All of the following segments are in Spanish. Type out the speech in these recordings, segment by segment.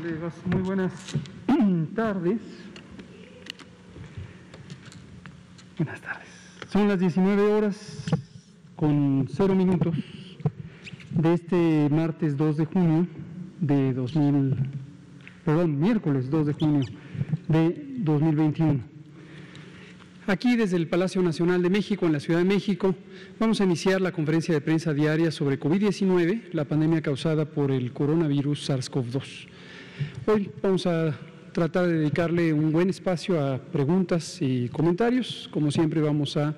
colegas, muy buenas tardes. Buenas tardes. Son las 19 horas con 0 minutos de este martes 2 de junio de 2000, perdón, miércoles 2 de junio de 2021. Aquí desde el Palacio Nacional de México, en la Ciudad de México, vamos a iniciar la conferencia de prensa diaria sobre COVID-19, la pandemia causada por el coronavirus SARS-CoV-2. Hoy vamos a tratar de dedicarle un buen espacio a preguntas y comentarios. Como siempre vamos a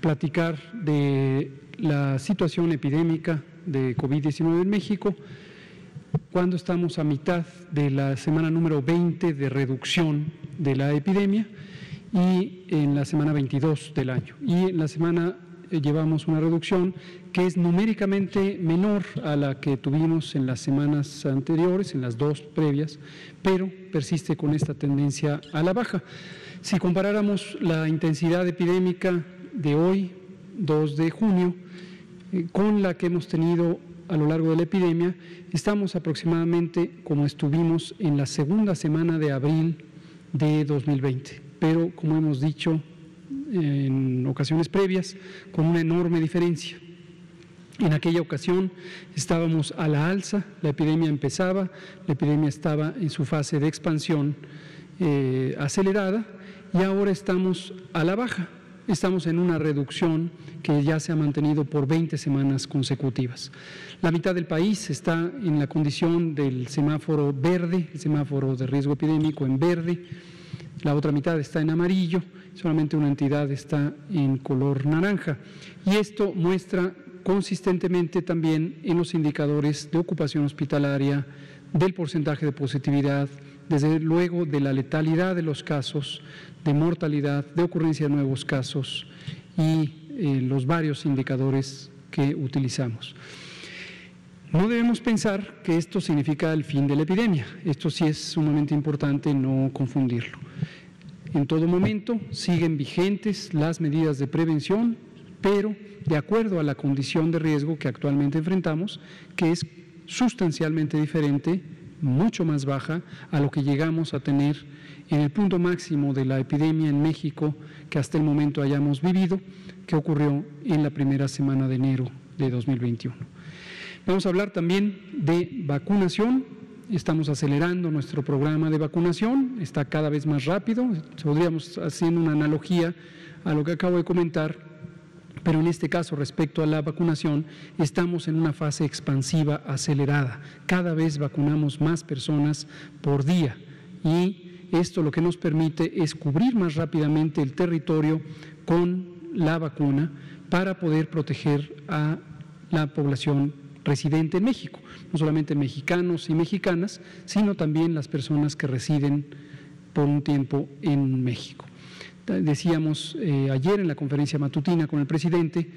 platicar de la situación epidémica de COVID-19 en México, cuando estamos a mitad de la semana número 20 de reducción de la epidemia y en la semana 22 del año. Y en la semana llevamos una reducción que es numéricamente menor a la que tuvimos en las semanas anteriores, en las dos previas, pero persiste con esta tendencia a la baja. Si comparáramos la intensidad epidémica de hoy, 2 de junio, eh, con la que hemos tenido a lo largo de la epidemia, estamos aproximadamente como estuvimos en la segunda semana de abril de 2020 pero como hemos dicho en ocasiones previas, con una enorme diferencia. En aquella ocasión estábamos a la alza, la epidemia empezaba, la epidemia estaba en su fase de expansión eh, acelerada y ahora estamos a la baja, estamos en una reducción que ya se ha mantenido por 20 semanas consecutivas. La mitad del país está en la condición del semáforo verde, el semáforo de riesgo epidémico en verde, la otra mitad está en amarillo, solamente una entidad está en color naranja. Y esto muestra consistentemente también en los indicadores de ocupación hospitalaria, del porcentaje de positividad, desde luego de la letalidad de los casos, de mortalidad, de ocurrencia de nuevos casos y eh, los varios indicadores que utilizamos. No debemos pensar que esto significa el fin de la epidemia. Esto sí es sumamente importante no confundirlo. En todo momento siguen vigentes las medidas de prevención, pero de acuerdo a la condición de riesgo que actualmente enfrentamos, que es sustancialmente diferente, mucho más baja a lo que llegamos a tener en el punto máximo de la epidemia en México que hasta el momento hayamos vivido, que ocurrió en la primera semana de enero de 2021. Vamos a hablar también de vacunación, Estamos acelerando nuestro programa de vacunación, está cada vez más rápido, podríamos haciendo una analogía a lo que acabo de comentar, pero en este caso respecto a la vacunación estamos en una fase expansiva acelerada. Cada vez vacunamos más personas por día. Y esto lo que nos permite es cubrir más rápidamente el territorio con la vacuna para poder proteger a la población residente en México, no solamente mexicanos y mexicanas, sino también las personas que residen por un tiempo en México. Decíamos eh, ayer en la conferencia matutina con el presidente,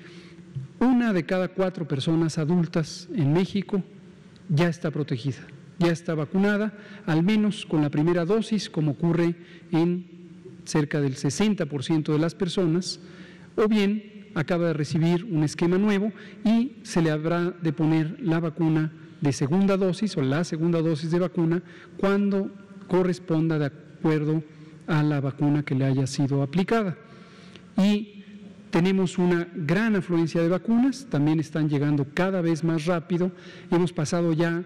una de cada cuatro personas adultas en México ya está protegida, ya está vacunada, al menos con la primera dosis, como ocurre en cerca del 60% de las personas, o bien acaba de recibir un esquema nuevo y se le habrá de poner la vacuna de segunda dosis o la segunda dosis de vacuna cuando corresponda de acuerdo a la vacuna que le haya sido aplicada. Y tenemos una gran afluencia de vacunas, también están llegando cada vez más rápido. Hemos pasado ya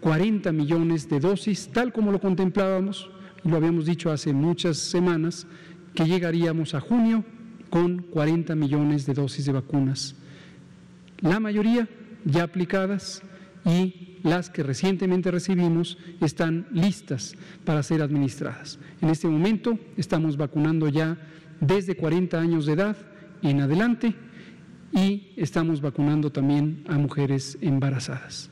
40 millones de dosis, tal como lo contemplábamos, y lo habíamos dicho hace muchas semanas, que llegaríamos a junio con 40 millones de dosis de vacunas, la mayoría ya aplicadas y las que recientemente recibimos están listas para ser administradas. En este momento estamos vacunando ya desde 40 años de edad en adelante y estamos vacunando también a mujeres embarazadas.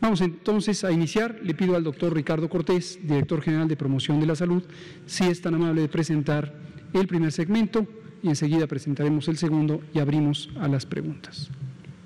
Vamos entonces a iniciar. Le pido al doctor Ricardo Cortés, director general de Promoción de la Salud, si es tan amable de presentar el primer segmento y enseguida presentaremos el segundo y abrimos a las preguntas.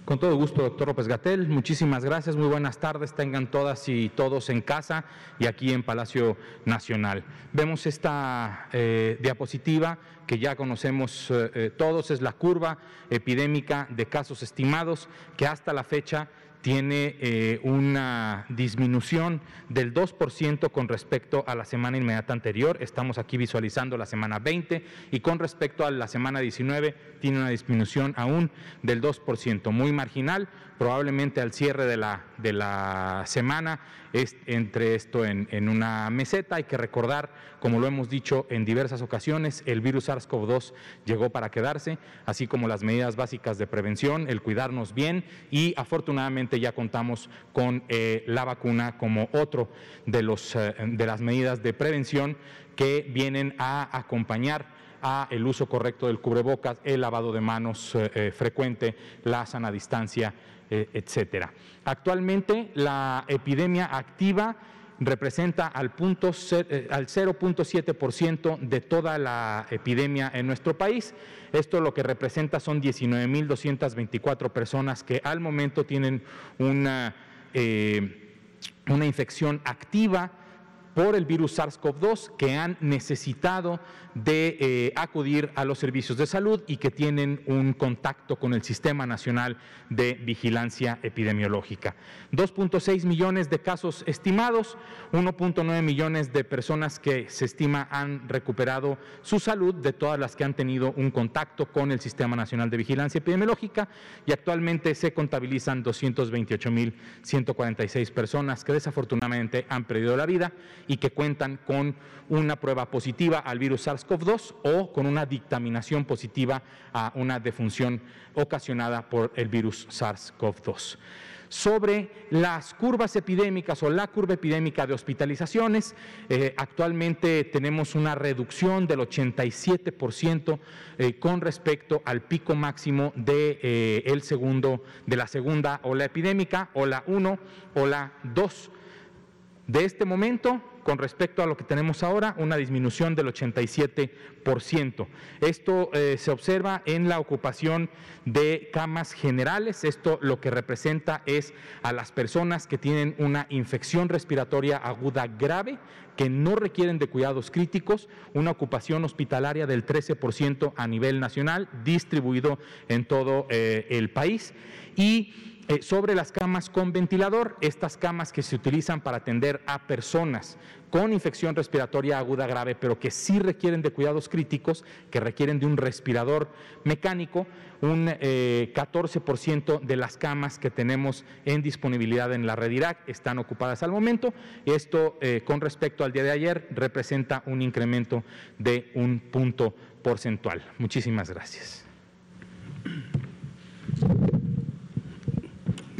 Con todo gusto, doctor López Gatel. Muchísimas gracias. Muy buenas tardes. Tengan todas y todos en casa y aquí en Palacio Nacional. Vemos esta eh, diapositiva que ya conocemos eh, eh, todos. Es la curva epidémica de casos estimados que hasta la fecha tiene eh, una disminución del 2% con respecto a la semana inmediata anterior. Estamos aquí visualizando la semana 20 y con respecto a la semana 19 tiene una disminución aún del 2%, muy marginal. Probablemente al cierre de la, de la semana es, entre esto en, en una meseta. Hay que recordar, como lo hemos dicho en diversas ocasiones, el virus SARS-CoV-2 llegó para quedarse, así como las medidas básicas de prevención, el cuidarnos bien y afortunadamente ya contamos con eh, la vacuna como otro de, los, eh, de las medidas de prevención que vienen a acompañar a el uso correcto del cubrebocas, el lavado de manos eh, frecuente, la sana distancia, etcétera. Actualmente la epidemia activa representa al, punto, al 0.7% de toda la epidemia en nuestro país. Esto lo que representa son 19.224 personas que al momento tienen una, eh, una infección activa por el virus SARS-CoV-2 que han necesitado de eh, acudir a los servicios de salud y que tienen un contacto con el Sistema Nacional de Vigilancia Epidemiológica. 2.6 millones de casos estimados, 1.9 millones de personas que se estima han recuperado su salud de todas las que han tenido un contacto con el Sistema Nacional de Vigilancia Epidemiológica y actualmente se contabilizan 228.146 personas que desafortunadamente han perdido la vida y que cuentan con una prueba positiva al virus SARS-CoV-2 o con una dictaminación positiva a una defunción ocasionada por el virus SARS-CoV-2 sobre las curvas epidémicas o la curva epidémica de hospitalizaciones. Eh, actualmente tenemos una reducción del 87% eh, con respecto al pico máximo de, eh, el segundo, de la segunda ola epidémica, ola 1, ola 2. De este momento con respecto a lo que tenemos ahora, una disminución del 87%. Esto eh, se observa en la ocupación de camas generales. Esto lo que representa es a las personas que tienen una infección respiratoria aguda grave, que no requieren de cuidados críticos, una ocupación hospitalaria del 13% a nivel nacional, distribuido en todo eh, el país. Y eh, sobre las camas con ventilador, estas camas que se utilizan para atender a personas con infección respiratoria aguda grave, pero que sí requieren de cuidados críticos, que requieren de un respirador mecánico, un 14% eh, de las camas que tenemos en disponibilidad en la red Irak están ocupadas al momento. Esto, eh, con respecto al día de ayer, representa un incremento de un punto porcentual. Muchísimas gracias.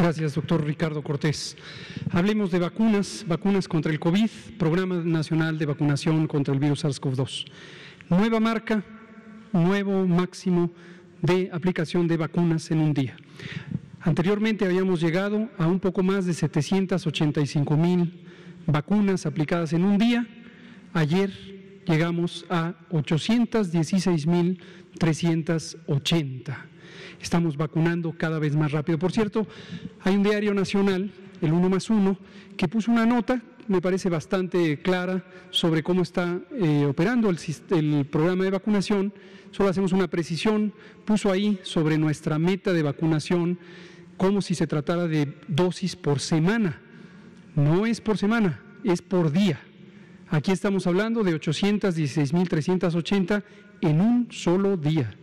Gracias, doctor Ricardo Cortés. Hablemos de vacunas, vacunas contra el COVID, Programa Nacional de Vacunación contra el virus SARS-CoV-2. Nueva marca, nuevo máximo de aplicación de vacunas en un día. Anteriormente habíamos llegado a un poco más de 785 mil vacunas aplicadas en un día. Ayer llegamos a 816 mil 380 estamos vacunando cada vez más rápido. Por cierto, hay un diario nacional, el 1 más 1, que puso una nota, me parece bastante clara, sobre cómo está eh, operando el, el programa de vacunación. Solo hacemos una precisión, puso ahí sobre nuestra meta de vacunación como si se tratara de dosis por semana. No es por semana, es por día. Aquí estamos hablando de 816.380 en un solo día.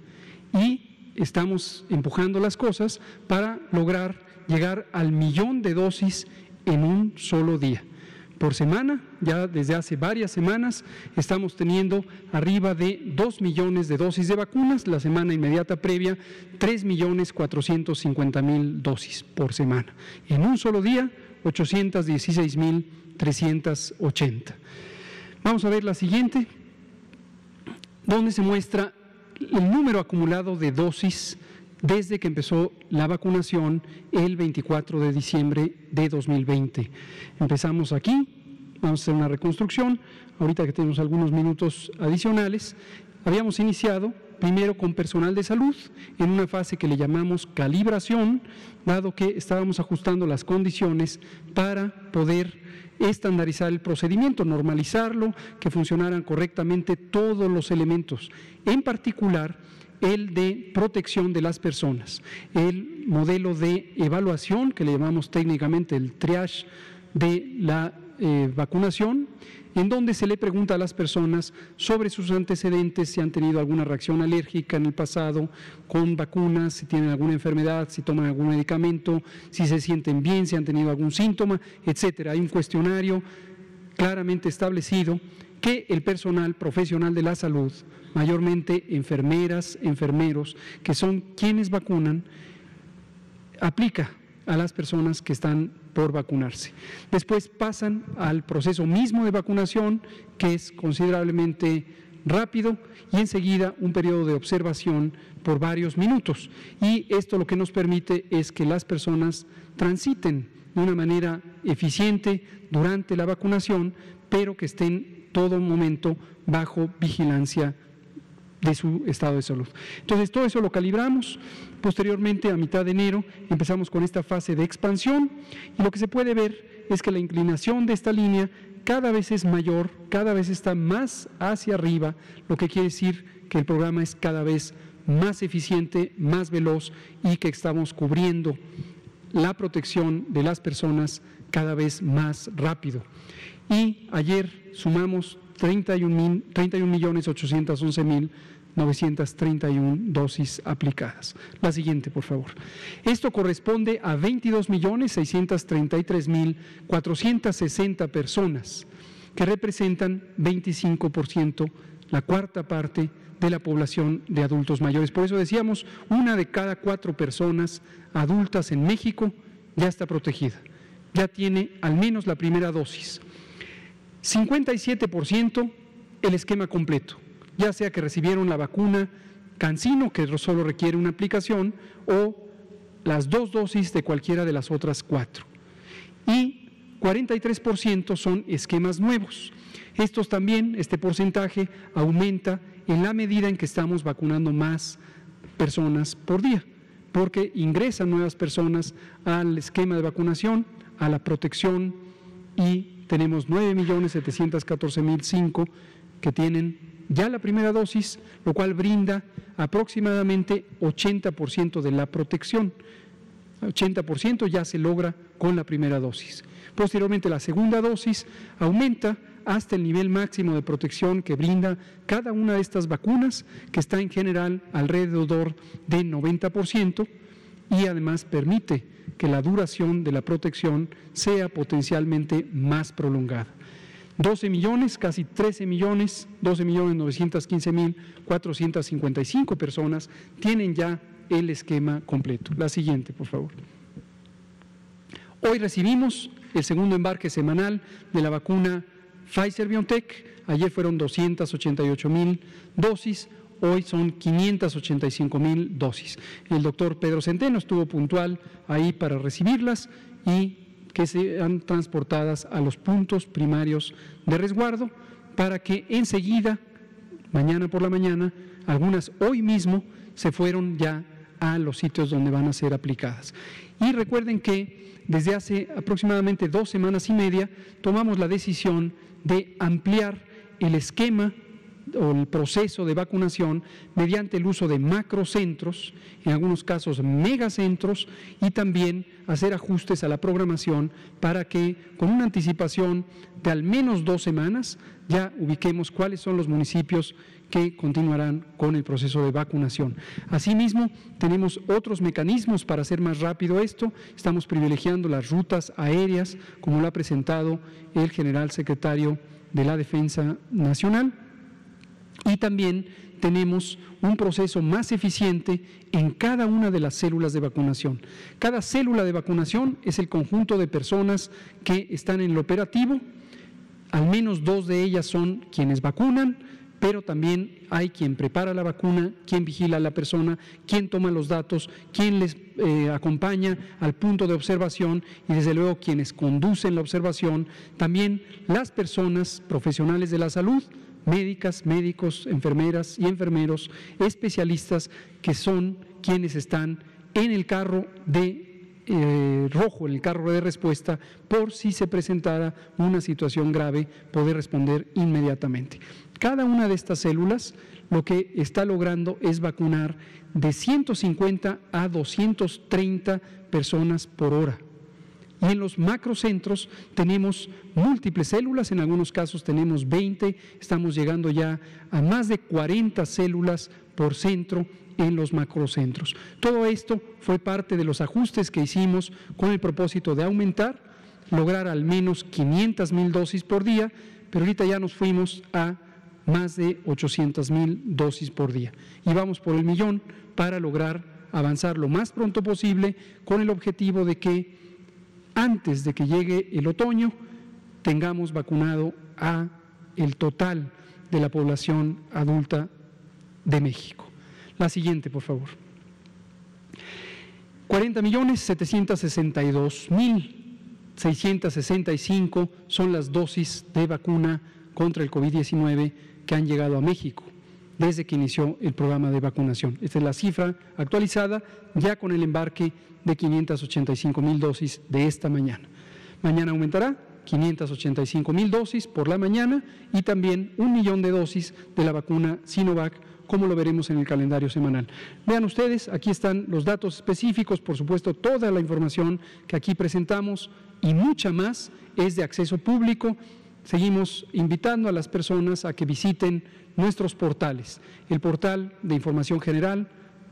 Y estamos empujando las cosas para lograr llegar al millón de dosis en un solo día. Por semana, ya desde hace varias semanas, estamos teniendo arriba de 2 millones de dosis de vacunas, la semana inmediata previa, 3 millones 450 mil dosis por semana. En un solo día, 816 mil 380. Vamos a ver la siguiente, donde se muestra el número acumulado de dosis desde que empezó la vacunación el 24 de diciembre de 2020. Empezamos aquí, vamos a hacer una reconstrucción, ahorita que tenemos algunos minutos adicionales, habíamos iniciado primero con personal de salud en una fase que le llamamos calibración, dado que estábamos ajustando las condiciones para poder estandarizar el procedimiento, normalizarlo, que funcionaran correctamente todos los elementos, en particular el de protección de las personas, el modelo de evaluación que le llamamos técnicamente el triage de la eh, vacunación, en donde se le pregunta a las personas sobre sus antecedentes, si han tenido alguna reacción alérgica en el pasado con vacunas, si tienen alguna enfermedad, si toman algún medicamento, si se sienten bien, si han tenido algún síntoma, etcétera. Hay un cuestionario claramente establecido que el personal profesional de la salud, mayormente enfermeras, enfermeros, que son quienes vacunan, aplica a las personas que están por vacunarse. Después pasan al proceso mismo de vacunación, que es considerablemente rápido, y enseguida un periodo de observación por varios minutos. Y esto lo que nos permite es que las personas transiten de una manera eficiente durante la vacunación, pero que estén todo momento bajo vigilancia de su estado de salud. Entonces, todo eso lo calibramos. Posteriormente, a mitad de enero, empezamos con esta fase de expansión y lo que se puede ver es que la inclinación de esta línea cada vez es mayor, cada vez está más hacia arriba, lo que quiere decir que el programa es cada vez más eficiente, más veloz y que estamos cubriendo la protección de las personas cada vez más rápido. Y ayer sumamos 31, 31 millones 811 mil 931 dosis aplicadas. La siguiente, por favor. Esto corresponde a 22.633.460 personas, que representan 25%, la cuarta parte de la población de adultos mayores. Por eso decíamos, una de cada cuatro personas adultas en México ya está protegida, ya tiene al menos la primera dosis. 57% el esquema completo ya sea que recibieron la vacuna Cancino, que solo requiere una aplicación, o las dos dosis de cualquiera de las otras cuatro. Y 43% son esquemas nuevos. Estos también, este porcentaje aumenta en la medida en que estamos vacunando más personas por día, porque ingresan nuevas personas al esquema de vacunación, a la protección y tenemos 9.714.005 que tienen ya la primera dosis, lo cual brinda aproximadamente 80% de la protección. 80% ya se logra con la primera dosis. Posteriormente la segunda dosis aumenta hasta el nivel máximo de protección que brinda cada una de estas vacunas, que está en general alrededor de 90% y además permite que la duración de la protección sea potencialmente más prolongada. 12 millones, casi 13 millones, 12 millones 915 mil 455 personas tienen ya el esquema completo. La siguiente, por favor. Hoy recibimos el segundo embarque semanal de la vacuna Pfizer BioNTech. Ayer fueron 288 mil dosis, hoy son 585 mil dosis. El doctor Pedro Centeno estuvo puntual ahí para recibirlas y que sean transportadas a los puntos primarios de resguardo para que enseguida, mañana por la mañana, algunas hoy mismo se fueron ya a los sitios donde van a ser aplicadas. Y recuerden que desde hace aproximadamente dos semanas y media tomamos la decisión de ampliar el esquema o el proceso de vacunación mediante el uso de macrocentros, en algunos casos megacentros, y también hacer ajustes a la programación para que con una anticipación de al menos dos semanas ya ubiquemos cuáles son los municipios que continuarán con el proceso de vacunación. Asimismo, tenemos otros mecanismos para hacer más rápido esto. Estamos privilegiando las rutas aéreas, como lo ha presentado el general secretario de la Defensa Nacional y también tenemos un proceso más eficiente en cada una de las células de vacunación. Cada célula de vacunación es el conjunto de personas que están en el operativo, al menos dos de ellas son quienes vacunan, pero también hay quien prepara la vacuna, quien vigila a la persona, quien toma los datos, quien les eh, acompaña al punto de observación y desde luego quienes conducen la observación, también las personas profesionales de la salud, médicas, médicos, enfermeras y enfermeros, especialistas que son quienes están en el carro de eh, rojo en el carro de respuesta por si se presentara una situación grave, poder responder inmediatamente. Cada una de estas células lo que está logrando es vacunar de 150 a 230 personas por hora. Y en los macrocentros tenemos múltiples células, en algunos casos tenemos 20, estamos llegando ya a más de 40 células por centro en los macrocentros. Todo esto fue parte de los ajustes que hicimos con el propósito de aumentar, lograr al menos 500 mil dosis por día, pero ahorita ya nos fuimos a más de 800 mil dosis por día. Y vamos por el millón para lograr avanzar lo más pronto posible con el objetivo de que antes de que llegue el otoño, tengamos vacunado a el total de la población adulta de México. La siguiente, por favor. 40 millones 762 mil 665 son las dosis de vacuna contra el COVID-19 que han llegado a México desde que inició el programa de vacunación. Esta es la cifra actualizada ya con el embarque de 585 mil dosis de esta mañana. Mañana aumentará 585 mil dosis por la mañana y también un millón de dosis de la vacuna Sinovac, como lo veremos en el calendario semanal. Vean ustedes, aquí están los datos específicos, por supuesto, toda la información que aquí presentamos y mucha más es de acceso público. Seguimos invitando a las personas a que visiten nuestros portales, el portal de información general,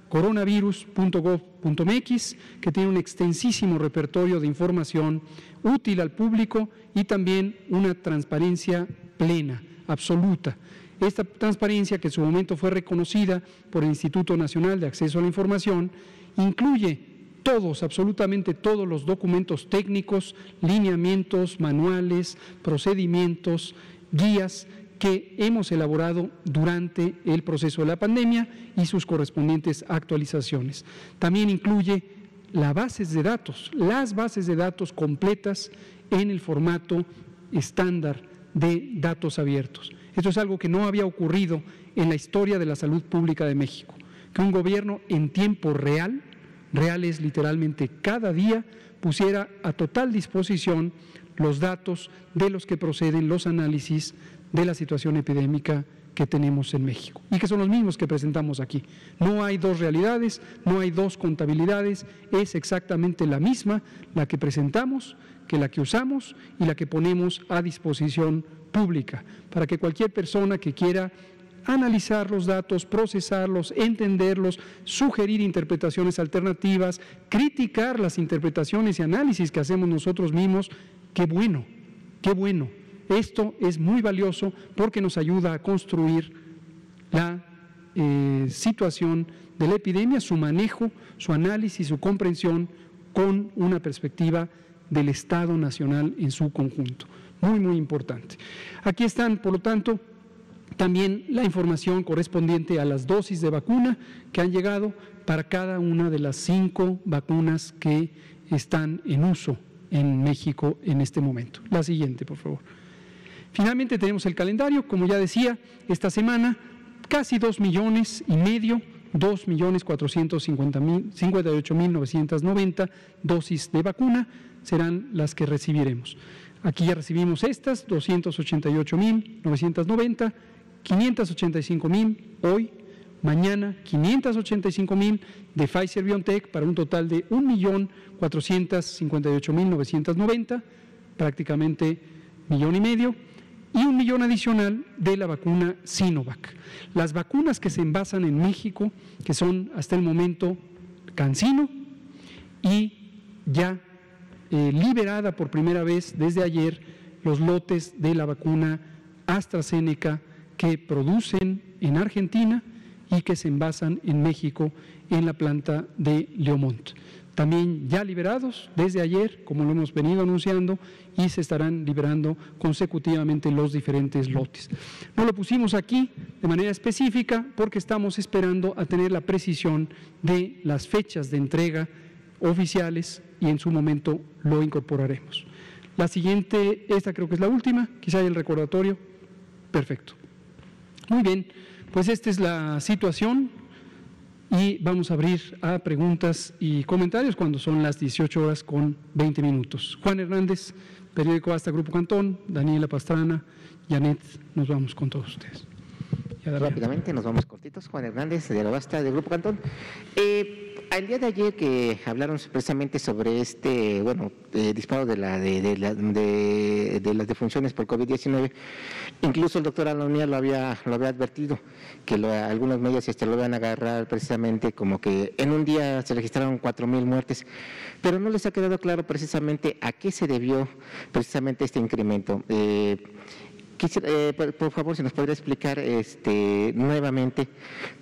coronavirus.gov.mx, que tiene un extensísimo repertorio de información útil al público y también una transparencia plena, absoluta. Esta transparencia, que en su momento fue reconocida por el Instituto Nacional de Acceso a la Información, incluye todos, absolutamente todos los documentos técnicos, lineamientos, manuales, procedimientos, guías que hemos elaborado durante el proceso de la pandemia y sus correspondientes actualizaciones. También incluye las bases de datos, las bases de datos completas en el formato estándar de datos abiertos. Esto es algo que no había ocurrido en la historia de la salud pública de México, que un gobierno en tiempo real, real es literalmente cada día, pusiera a total disposición los datos de los que proceden los análisis de la situación epidémica que tenemos en México y que son los mismos que presentamos aquí. No hay dos realidades, no hay dos contabilidades, es exactamente la misma la que presentamos, que la que usamos y la que ponemos a disposición pública para que cualquier persona que quiera analizar los datos, procesarlos, entenderlos, sugerir interpretaciones alternativas, criticar las interpretaciones y análisis que hacemos nosotros mismos, qué bueno, qué bueno esto es muy valioso porque nos ayuda a construir la eh, situación de la epidemia, su manejo, su análisis, su comprensión con una perspectiva del Estado Nacional en su conjunto. Muy, muy importante. Aquí están, por lo tanto, también la información correspondiente a las dosis de vacuna que han llegado para cada una de las cinco vacunas que están en uso en México en este momento. La siguiente, por favor. Finalmente tenemos el calendario, como ya decía, esta semana casi 2 millones y medio, 2 millones 458 mil 990 dosis de vacuna serán las que recibiremos. Aquí ya recibimos estas, 288 mil 990, 585 mil hoy, mañana 585 mil de Pfizer BioNTech para un total de 1 millón 458 mil 990, prácticamente millón y medio y un millón adicional de la vacuna Sinovac. Las vacunas que se envasan en México, que son hasta el momento Cancino y ya eh, liberada por primera vez desde ayer los lotes de la vacuna AstraZeneca que producen en Argentina y que se envasan en México en la planta de Leomont también ya liberados desde ayer, como lo hemos venido anunciando, y se estarán liberando consecutivamente los diferentes lotes. No lo pusimos aquí de manera específica porque estamos esperando a tener la precisión de las fechas de entrega oficiales y en su momento lo incorporaremos. La siguiente, esta creo que es la última, quizá hay el recordatorio. Perfecto. Muy bien, pues esta es la situación y vamos a abrir a preguntas y comentarios cuando son las 18 horas con 20 minutos. Juan Hernández, periódico Hasta Grupo Cantón, Daniela Pastrana, Janet, nos vamos con todos ustedes. Rápidamente, nos vamos cortitos. Juan Hernández, de la Basta, del Grupo Cantón. Eh, el día de ayer que hablaron precisamente sobre este, bueno, eh, disparo de, la, de, de, las defunciones por COVID-19, incluso el doctor Alonía lo había, lo había advertido, que algunos medios este, lo van a agarrar precisamente como que en un día se registraron 4.000 muertes, pero no les ha quedado claro precisamente a qué se debió precisamente este incremento. Eh, eh, por, favor, si nos podría explicar este, nuevamente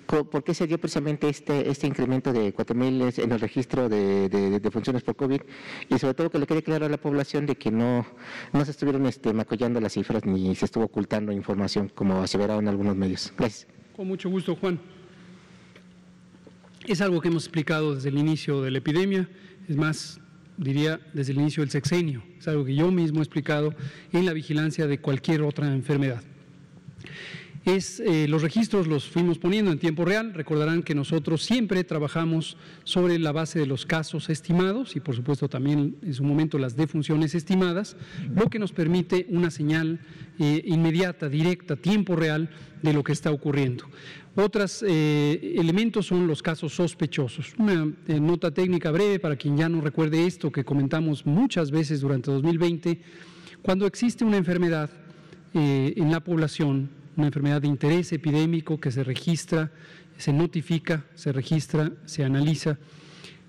por qué se dio precisamente este, este incremento de 4.000 en el registro de, funciones por COVID y sobre todo que le quede claro a la población de que no, no se estuvieron este, macollando las cifras ni se estuvo ocultando información como aseveraron algunos medios. Gracias. Con mucho gusto, Juan. Es algo que hemos explicado desde el inicio de la epidemia. Es más, diría desde el inicio del sexenio. Es algo que yo mismo he explicado en la vigilancia de cualquier otra enfermedad. Es, eh, los registros los fuimos poniendo en tiempo real. Recordarán que nosotros siempre trabajamos sobre la base de los casos estimados y por supuesto también en su momento las defunciones estimadas, lo que nos permite una señal eh, inmediata, directa, tiempo real de lo que está ocurriendo. Otros eh, elementos son los casos sospechosos. Una nota técnica breve para quien ya no recuerde esto que comentamos muchas veces durante 2020. Cuando existe una enfermedad eh, en la población, una enfermedad de interés epidémico que se registra, se notifica, se registra, se analiza,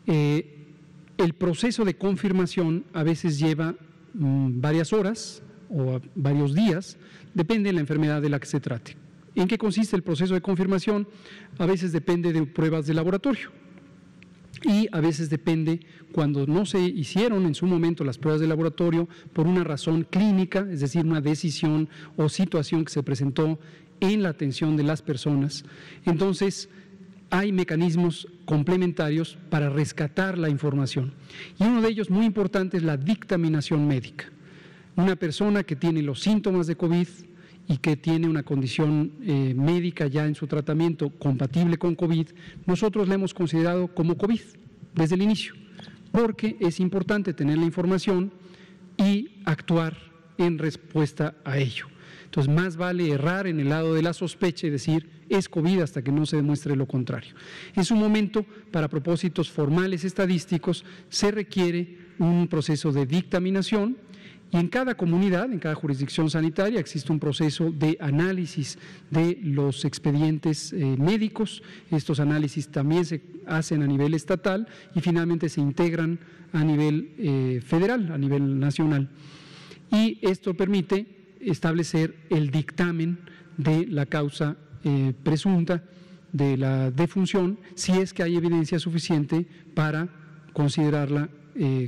el proceso de confirmación a veces lleva mm, varias horas o varios días, depende de la enfermedad de la que se trate. ¿En qué consiste el proceso de confirmación? A veces depende de pruebas de laboratorio y a veces depende cuando no se hicieron en su momento las pruebas de laboratorio por una razón clínica, es decir, una decisión o situación que se presentó en la atención de las personas. Entonces, hay mecanismos complementarios para rescatar la información. Y uno de ellos muy importante es la dictaminación médica. Una persona que tiene los síntomas de COVID, y que tiene una condición eh, médica ya en su tratamiento compatible con COVID, nosotros la hemos considerado como COVID desde el inicio, porque es importante tener la información y actuar en respuesta a ello. Entonces, más vale errar en el lado de la sospecha y decir es COVID hasta que no se demuestre lo contrario. En su momento, para propósitos formales estadísticos, se requiere un proceso de dictaminación y en cada comunidad, en cada jurisdicción sanitaria, existe un proceso de análisis de los expedientes eh, médicos. Estos análisis también se hacen a nivel estatal y finalmente se integran a nivel eh, federal, a nivel nacional. Y esto permite establecer el dictamen de la causa eh, presunta de la defunción si es que hay evidencia suficiente para considerarla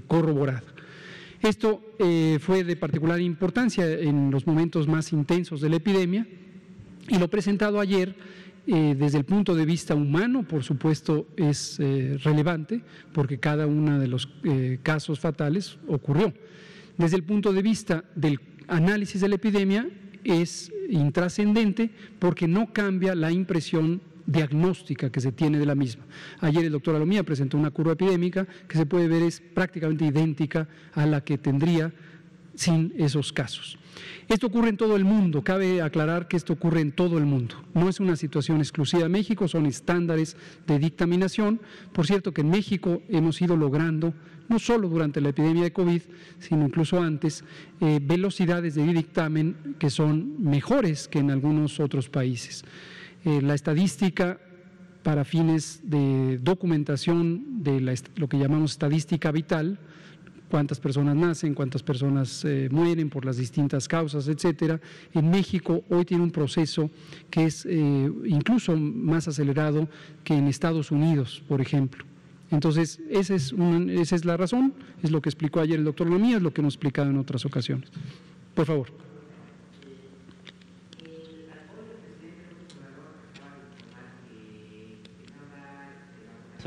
corroborada. Esto eh, fue de particular importancia en los momentos más intensos de la epidemia y lo presentado ayer eh, desde el punto de vista humano, por supuesto, es eh, relevante porque cada uno de los casos fatales ocurrió. Desde el punto de vista del análisis de la epidemia, es intrascendente porque no cambia la impresión diagnóstica que se tiene de la misma. Ayer el doctor Alomía presentó una curva epidémica que se puede ver es prácticamente idéntica a la que tendría sin esos casos. Esto ocurre en todo el mundo, cabe aclarar que esto ocurre en todo el mundo. No es una situación exclusiva de México, son estándares de dictaminación. Por cierto que en México hemos ido logrando, no solo durante la epidemia de COVID, sino incluso antes, eh, velocidades de dictamen que son mejores que en algunos otros países. Eh, la estadística para fines de documentación de lo que llamamos estadística vital, cuántas personas nacen, cuántas personas eh, mueren por las distintas causas, etcétera. En México hoy tiene un proceso que es eh, incluso más acelerado que en Estados Unidos, por ejemplo. Entonces, esa es, esa es la razón, es lo que explicó ayer el doctor Lomía, es lo que hemos explicado en otras ocasiones. Por favor.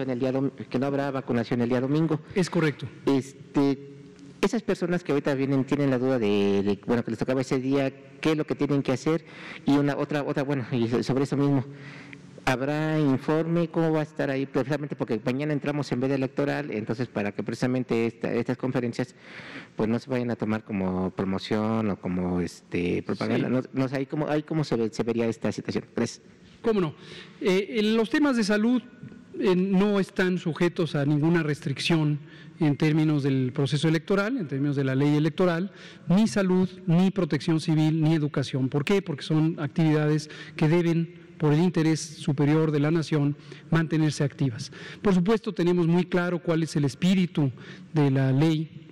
El día que no habrá vacunación el día domingo. Es correcto. Este, esas personas que ahorita vienen tienen la duda de, bueno que les tocaba ese día, qué es lo que tienen que hacer y una otra otra bueno y sobre eso mismo. ¿Habrá informe? ¿Cómo va a estar ahí? Precisamente porque mañana entramos en veda electoral, entonces para que precisamente estas conferencias pues no se vayan a tomar como promoción o como este propaganda. No, no sé, cómo, ahí cómo se, vería esta situación. ¿Cómo no? Eh, los temas de salud no están sujetos a ninguna restricción en términos del proceso electoral, en términos de la ley electoral, ni salud, ni protección civil, ni educación. ¿Por qué? Porque son actividades que deben por el interés superior de la nación, mantenerse activas. Por supuesto, tenemos muy claro cuál es el espíritu de la ley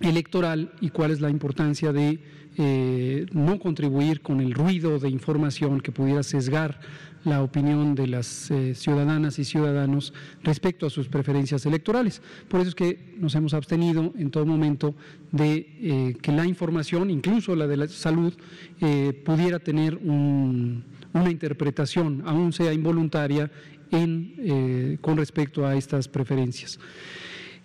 electoral y cuál es la importancia de eh, no contribuir con el ruido de información que pudiera sesgar la opinión de las eh, ciudadanas y ciudadanos respecto a sus preferencias electorales. Por eso es que nos hemos abstenido en todo momento de eh, que la información, incluso la de la salud, pudiera tener un, una interpretación, aún sea involuntaria, en, eh, con respecto a estas preferencias.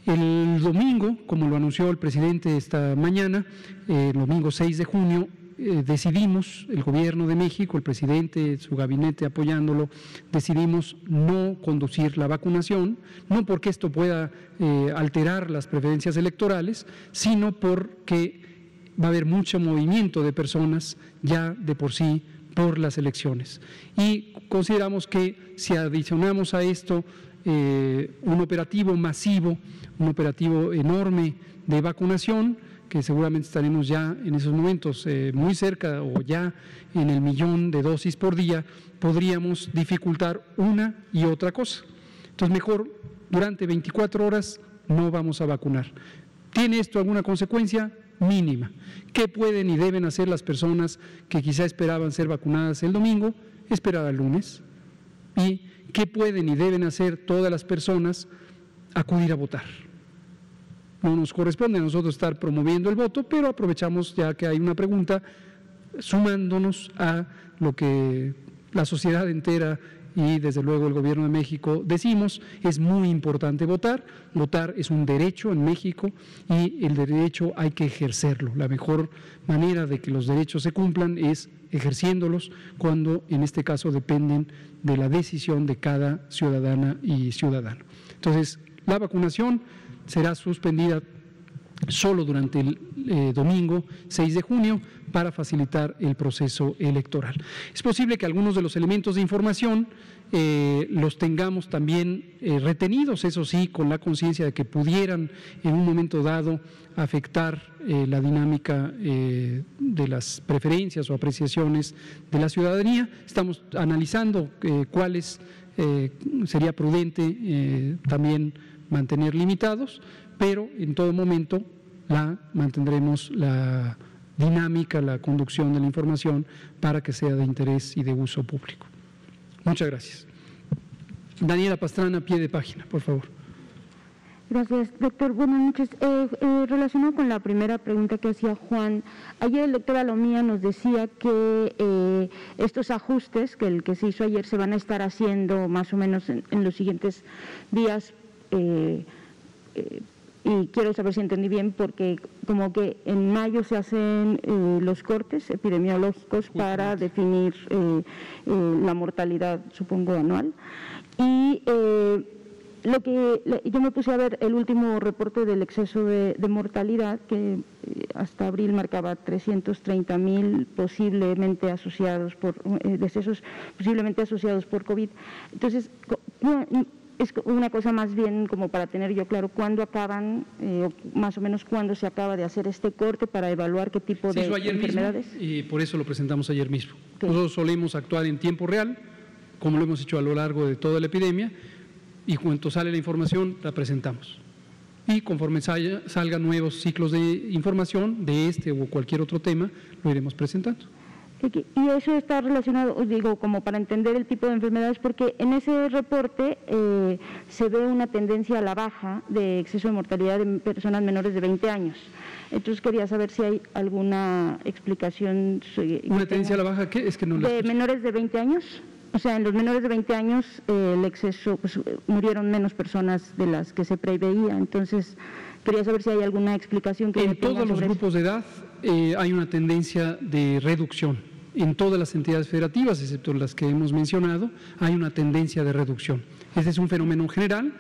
El domingo, como lo anunció el presidente esta mañana, el domingo 6 de junio, eh, decidimos, el gobierno de México, el presidente, su gabinete apoyándolo, decidimos no conducir la vacunación, no porque esto pueda eh, alterar las preferencias electorales, sino porque va a haber mucho movimiento de personas ya de por sí por las elecciones. Y consideramos que si adicionamos a esto eh, un operativo masivo, un operativo enorme de vacunación, que seguramente estaremos ya en esos momentos eh, muy cerca o ya en el millón de dosis por día, podríamos dificultar una y otra cosa. Entonces, mejor durante 24 horas no vamos a vacunar. ¿Tiene esto alguna consecuencia? mínima. ¿Qué pueden y deben hacer las personas que quizá esperaban ser vacunadas el domingo? Esperar al lunes. ¿Y qué pueden y deben hacer todas las personas? Acudir a votar. No nos corresponde a nosotros estar promoviendo el voto, pero aprovechamos ya que hay una pregunta sumándonos a lo que la sociedad entera y desde luego el Gobierno de México decimos, es muy importante votar, votar es un derecho en México y el derecho hay que ejercerlo. La mejor manera de que los derechos se cumplan es ejerciéndolos cuando en este caso dependen de la decisión de cada ciudadana y ciudadano. Entonces, la vacunación será suspendida solo durante el eh, domingo 6 de junio para facilitar el proceso electoral. Es posible que algunos de los elementos de información eh, los tengamos también eh, retenidos, eso sí, con la conciencia de que pudieran en un momento dado afectar la dinámica de las preferencias o apreciaciones de la ciudadanía. Estamos analizando cuáles sería prudente también mantener limitados pero en todo momento la mantendremos la dinámica, la conducción de la información para que sea de interés y de uso público. Muchas gracias. Daniela Pastrana, pie de página, por favor. Gracias, doctor. Buenas noches. Eh, eh, relacionado con la primera pregunta que hacía Juan, ayer el doctor Alomía nos decía que eh, estos ajustes, que el que se hizo ayer, se van a estar haciendo más o menos en, en los siguientes días y quiero saber si entendí bien porque como que en mayo se hacen eh, los cortes epidemiológicos para definir eh, eh, la mortalidad, supongo, anual. Y lo que yo me puse a ver el último reporte del exceso de, mortalidad que hasta abril marcaba 330 mil posiblemente asociados por decesos posiblemente asociados por COVID. Entonces, es una cosa más bien como para tener yo claro cuándo acaban, eh, más o menos cuándo se acaba de hacer este corte para evaluar qué tipo de enfermedades. y por eso lo presentamos ayer mismo. Nosotros solemos actuar en tiempo real, como lo hemos hecho a lo largo de toda la epidemia, y cuando sale la información la presentamos. Y conforme salgan nuevos ciclos de información de este o cualquier otro tema, lo iremos presentando. Y eso está relacionado, digo, como para entender el tipo de enfermedades, porque en ese reporte eh, se ve una tendencia a la baja de exceso de mortalidad en personas menores de 20 años. Entonces quería saber si hay alguna explicación. ¿Una tendencia a la baja qué? Es que no ¿De menores de 20 años? O sea, en los menores de 20 años eh, el exceso, pues, murieron menos personas de las que se preveía. Entonces, quería saber si hay alguna explicación que... En todos los grupos de edad eh, hay una tendencia de reducción en todas las entidades federativas, excepto las que hemos mencionado, hay una tendencia de reducción. Este es un fenómeno general,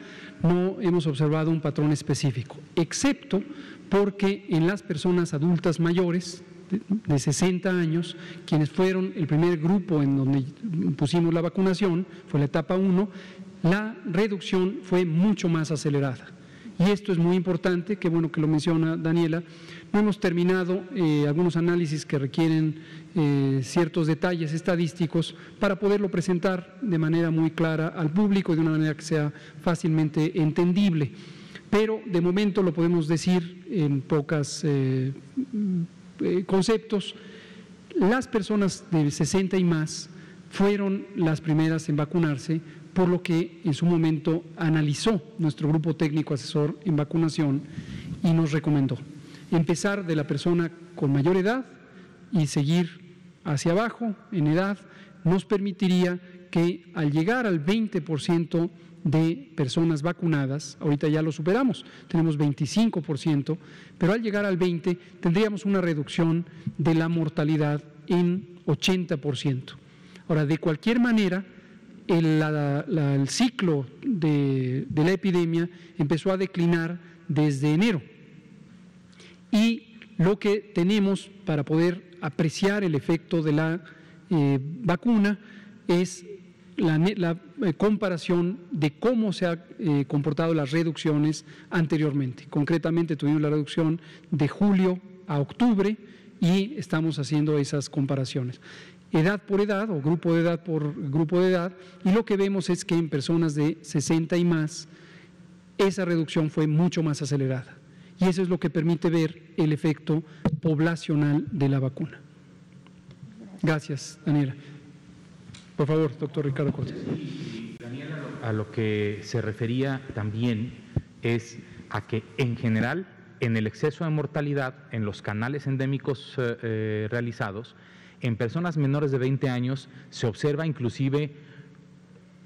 no hemos observado un patrón específico, excepto porque en las personas adultas mayores, de 60 años, quienes fueron el primer grupo en donde pusimos la vacunación, fue la etapa 1, la reducción fue mucho más acelerada. Y esto es muy importante, qué bueno que lo menciona Daniela. No hemos terminado eh, algunos análisis que requieren eh, ciertos detalles estadísticos para poderlo presentar de manera muy clara al público de una manera que sea fácilmente entendible. Pero de momento lo podemos decir en pocos eh, conceptos. Las personas de 60 y más fueron las primeras en vacunarse, por lo que en su momento analizó nuestro grupo técnico asesor en vacunación y nos recomendó empezar de la persona con mayor edad y seguir hacia abajo en edad nos permitiría que al llegar al 20% de personas vacunadas, ahorita ya lo superamos, tenemos 25%, pero al llegar al 20% tendríamos una reducción de la mortalidad en 80%. Ahora, de cualquier manera, el, ciclo de, la epidemia empezó a declinar desde enero. Y lo que tenemos para poder apreciar el efecto de la eh, vacuna es la, eh, comparación de cómo se han eh, comportado las reducciones anteriormente. Concretamente tuvimos la reducción de julio a octubre y estamos haciendo esas comparaciones edad por edad o grupo de edad por grupo de edad, y lo que vemos es que en personas de 60 y más, esa reducción fue mucho más acelerada. Y eso es lo que permite ver el efecto poblacional de la vacuna. Gracias, Daniela. Por favor, doctor Ricardo Cortés. Daniela, a lo que se refería también es a que en general, en el exceso de mortalidad, en los canales endémicos eh, eh, realizados, en personas menores de 20 años se observa inclusive,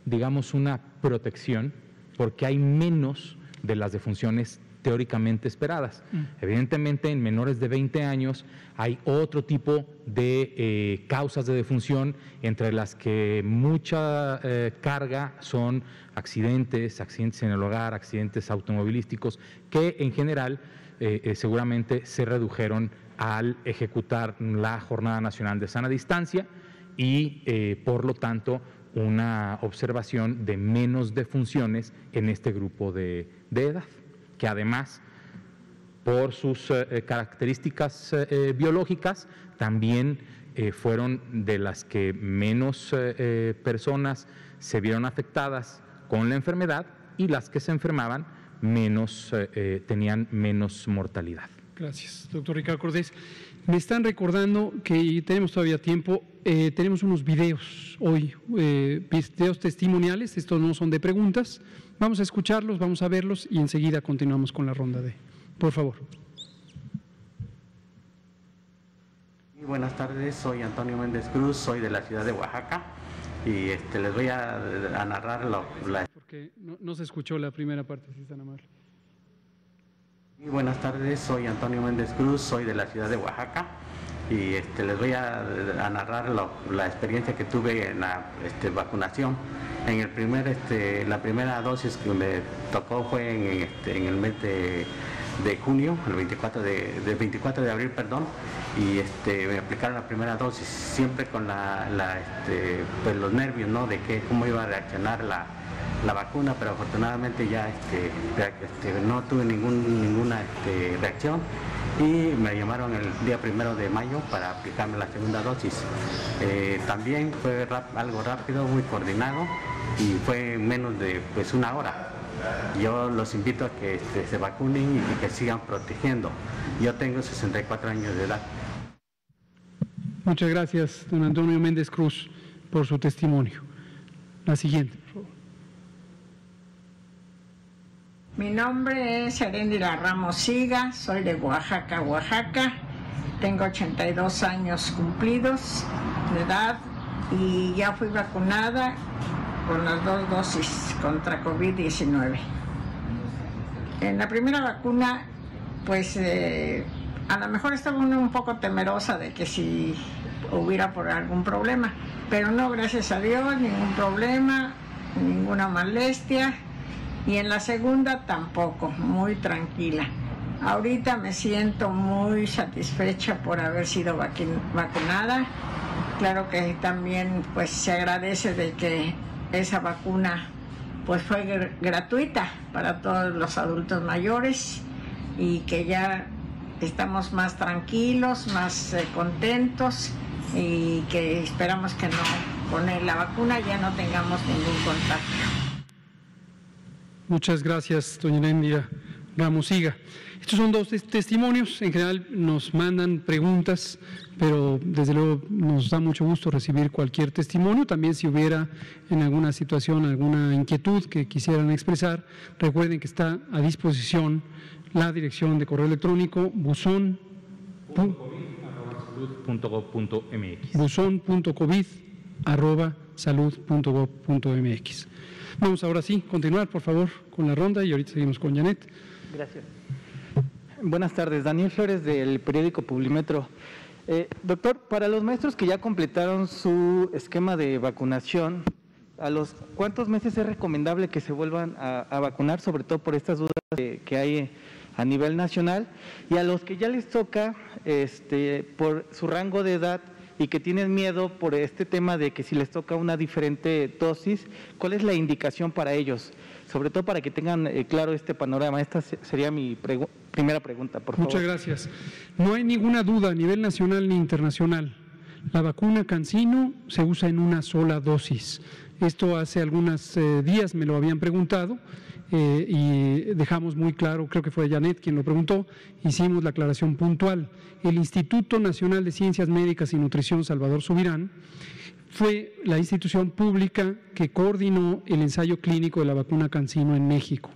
digamos, una protección porque hay menos de las defunciones teóricamente esperadas. Mm. Evidentemente, en menores de 20 años hay otro tipo de eh, causas de defunción, entre las que mucha eh, carga son accidentes, accidentes en el hogar, accidentes automovilísticos, que en general eh, seguramente se redujeron al ejecutar la Jornada Nacional de Sana Distancia y, por lo tanto, una observación de menos defunciones en este grupo de, edad, que además, por sus eh, características eh, biológicas, también fueron de las que menos personas se vieron afectadas con la enfermedad y las que se enfermaban menos, tenían menos mortalidad. Gracias, doctor Ricardo Cordés. Me están recordando que tenemos todavía tiempo, eh, tenemos unos videos hoy, eh, videos testimoniales, estos no son de preguntas. Vamos a escucharlos, vamos a verlos y enseguida continuamos con la ronda de. Por favor. Muy buenas tardes, soy Antonio Méndez Cruz, soy de la ciudad de Oaxaca y este, les voy a, narrar la... Porque no, no, se escuchó la primera parte, si están amables. Muy buenas tardes, soy Antonio Méndez Cruz, soy de la ciudad de Oaxaca y este, les voy a, narrar la experiencia que tuve en la este, vacunación. En el primer, este, la primera dosis que me tocó fue en, el mes de, junio, el 24 de, 24 de abril, perdón, y me aplicaron la primera dosis, siempre con pues, los nervios, ¿no? De que, cómo iba a reaccionar la, la vacuna, pero afortunadamente ya no tuve ningún, ninguna reacción y me llamaron el día primero de mayo para aplicarme la segunda dosis. Eh, también fue algo rápido, muy coordinado y fue menos de pues, una hora. Yo los invito a que se vacunen y que sigan protegiendo. Yo tengo 64 años de edad. Muchas gracias, don Antonio Méndez Cruz, por su testimonio. La siguiente. Mi nombre es Heréndira Ramos Siga, soy de Oaxaca, Oaxaca. Tengo 82 años cumplidos de edad y ya fui vacunada con las dos dosis contra COVID-19. En la primera vacuna, pues eh, a lo mejor estaba un poco temerosa de que si hubiera por algún problema. Pero no, gracias a Dios, ningún problema, ninguna molestia. Y en la segunda tampoco, muy tranquila. Ahorita me siento muy satisfecha por haber sido vacunada. Claro que también pues se agradece de que esa vacuna pues fue gratuita para todos los adultos mayores y que ya estamos más tranquilos, más eh, contentos y que esperamos que no con la vacuna ya no tengamos ningún contagio. Muchas gracias, doña Nendia Ramos Siga. Estos son dos testimonios, en general nos mandan preguntas, pero desde luego nos da mucho gusto recibir cualquier testimonio. También si hubiera en alguna situación alguna inquietud que quisieran expresar, recuerden que está a disposición la dirección de correo electrónico buzón buzón.covid.salud.gov.mx. Vamos ahora sí, continuar por favor con la ronda y ahorita seguimos con Janet. Gracias. Buenas tardes, Daniel Flores del periódico Publimetro. Eh, doctor, para los maestros que ya completaron su esquema de vacunación, ¿a los cuántos meses es recomendable que se vuelvan a, vacunar, sobre todo por estas dudas que, hay a nivel nacional? Y a los que ya les toca, este, por su rango de edad y que tienen miedo por este tema de que si les toca una diferente dosis, ¿cuál es la indicación para ellos? Sobre todo para que tengan eh, claro este panorama. Esta sería mi primera pregunta, por favor. Muchas gracias. No hay ninguna duda a nivel nacional ni internacional. La vacuna Cancino se usa en una sola dosis. Esto hace algunos eh, días me lo habían preguntado eh, y dejamos muy claro, creo que fue Janet quien lo preguntó, hicimos la aclaración puntual. El Instituto Nacional de Ciencias Médicas y Nutrición Salvador Subirán fue la institución pública que coordinó el ensayo clínico de la vacuna Cancino en México.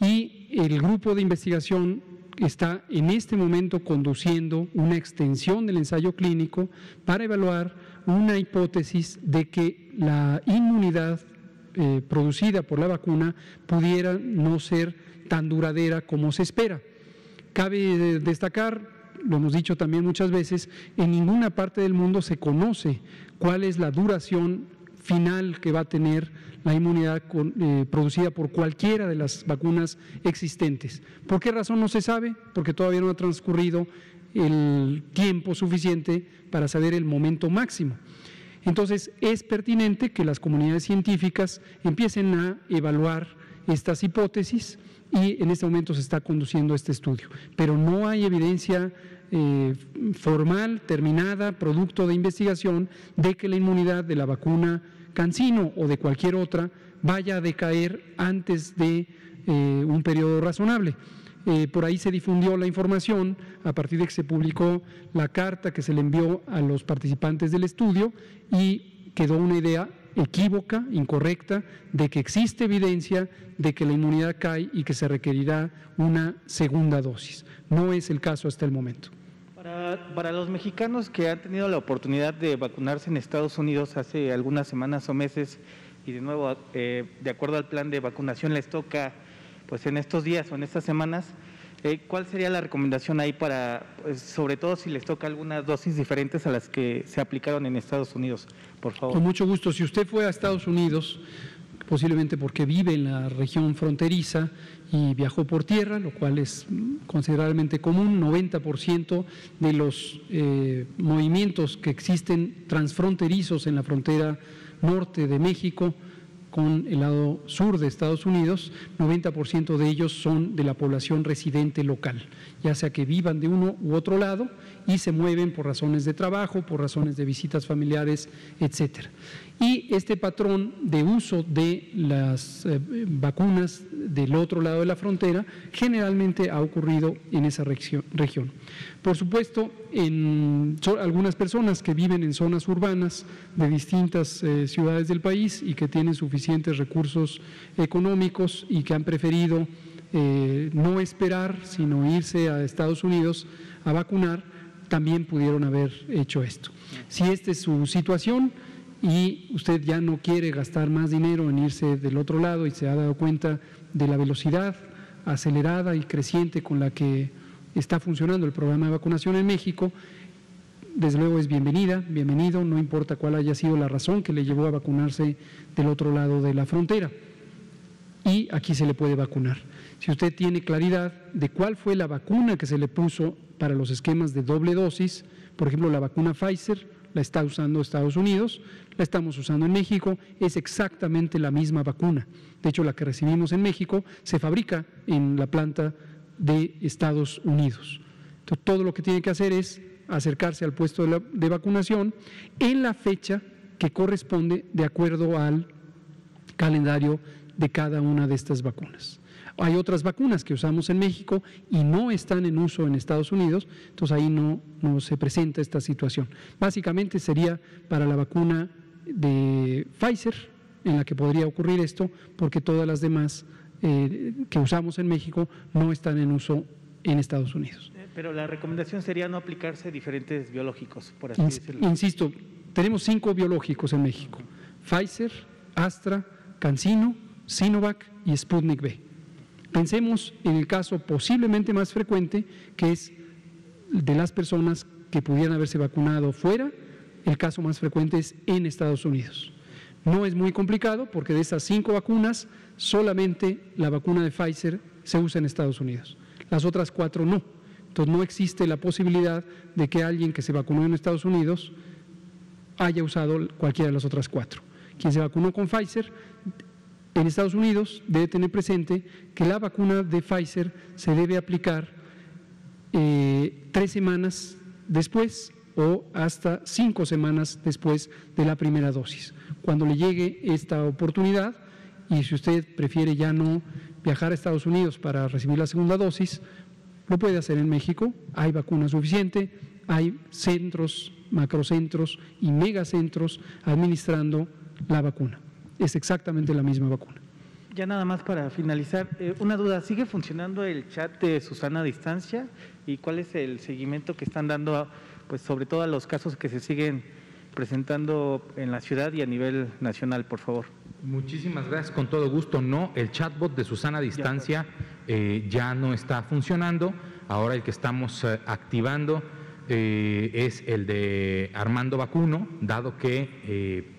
Y el grupo de investigación está en este momento conduciendo una extensión del ensayo clínico para evaluar una hipótesis de que la inmunidad eh, producida por la vacuna pudiera no ser tan duradera como se espera. Cabe destacar, lo hemos dicho también muchas veces, en ninguna parte del mundo se conoce cuál es la duración final que va a tener la inmunidad eh, producida por cualquiera de las vacunas existentes. ¿Por qué razón no se sabe? Porque todavía no ha transcurrido el tiempo suficiente para saber el momento máximo. Entonces, es pertinente que las comunidades científicas empiecen a evaluar estas hipótesis y en este momento se está conduciendo este estudio. Pero no hay evidencia eh, formal, terminada, producto de investigación, de que la inmunidad de la vacuna Cancino o de cualquier otra vaya a decaer antes de eh, un periodo razonable. Eh, por ahí se difundió la información a partir de que se publicó la carta que se le envió a los participantes del estudio y quedó una idea equívoca, incorrecta, de que existe evidencia de que la inmunidad cae y que se requerirá una segunda dosis. No es el caso hasta el momento. Para, los mexicanos que han tenido la oportunidad de vacunarse en Estados Unidos hace algunas semanas o meses y de nuevo, eh, de acuerdo al plan de vacunación, les toca pues en estos días o en estas semanas, eh, ¿cuál sería la recomendación ahí para, pues, sobre todo si les toca algunas dosis diferentes a las que se aplicaron en Estados Unidos, por favor? Con mucho gusto. Si usted fue a Estados Unidos, posiblemente porque vive en la región fronteriza y viajó por tierra, lo cual es considerablemente común. 90% de los eh, movimientos que existen transfronterizos en la frontera norte de México con el lado sur de Estados Unidos, 90% de ellos son de la población residente local, ya sea que vivan de uno u otro lado y se mueven por razones de trabajo, por razones de visitas familiares, etcétera. Y este patrón de uso de las eh, vacunas del otro lado de la frontera generalmente ha ocurrido en esa región. Por supuesto, en algunas personas que viven en zonas urbanas de distintas eh, ciudades del país y que tienen suficientes recursos económicos y que han preferido eh, no esperar, sino irse a Estados Unidos a vacunar, también pudieron haber hecho esto. Si esta es su situación, y usted ya no quiere gastar más dinero en irse del otro lado y se ha dado cuenta de la velocidad acelerada y creciente con la que está funcionando el programa de vacunación en México, desde luego es bienvenida, bienvenido, no importa cuál haya sido la razón que le llevó a vacunarse del otro lado de la frontera. Y aquí se le puede vacunar. Si usted tiene claridad de cuál fue la vacuna que se le puso para los esquemas de doble dosis, por ejemplo, la vacuna Pfizer la está usando Estados Unidos, la estamos usando en México, es exactamente la misma vacuna. De hecho, la que recibimos en México se fabrica en la planta de Estados Unidos. Entonces, todo lo que tiene que hacer es acercarse al puesto de, de vacunación en la fecha que corresponde de acuerdo al calendario de cada una de estas vacunas. Hay otras vacunas que usamos en México y no están en uso en Estados Unidos, entonces ahí no, no se presenta esta situación. Básicamente sería para la vacuna de Pfizer en la que podría ocurrir esto, porque todas las demás eh, que usamos en México no están en uso en Estados Unidos. Eh, pero la recomendación sería no aplicarse diferentes biológicos, por así decirlo. Insisto, tenemos cinco biológicos en México: Pfizer, Astra, CanSino, Sinovac y Sputnik B. Pensemos en el caso posiblemente más frecuente, que es de las personas que pudieran haberse vacunado fuera, el caso más frecuente es en Estados Unidos. No es muy complicado porque de esas cinco vacunas, solamente la vacuna de Pfizer se usa en Estados Unidos. Las otras cuatro no. Entonces no existe la posibilidad de que alguien que se vacunó en Estados Unidos haya usado cualquiera de las otras cuatro. Quien se vacunó con Pfizer en Estados Unidos debe tener presente que la vacuna de Pfizer se debe aplicar eh, tres semanas después o hasta cinco semanas después de la primera dosis. Cuando le llegue esta oportunidad, y si usted prefiere ya no viajar a Estados Unidos para recibir la segunda dosis, lo puede hacer en México, hay vacuna suficiente, hay centros, macrocentros y megacentros administrando la vacuna es exactamente la misma vacuna. Ya nada más para finalizar, eh, una duda, ¿sigue funcionando el chat de Susana a distancia? ¿Y cuál es el seguimiento que están dando, pues sobre todo a los casos que se siguen presentando en la ciudad y a nivel nacional, por favor? Muchísimas gracias, con todo gusto. No, el chatbot de Susana a distancia eh, ya no está funcionando. Ahora el que estamos eh, activando es el de Armando Vacuno, dado que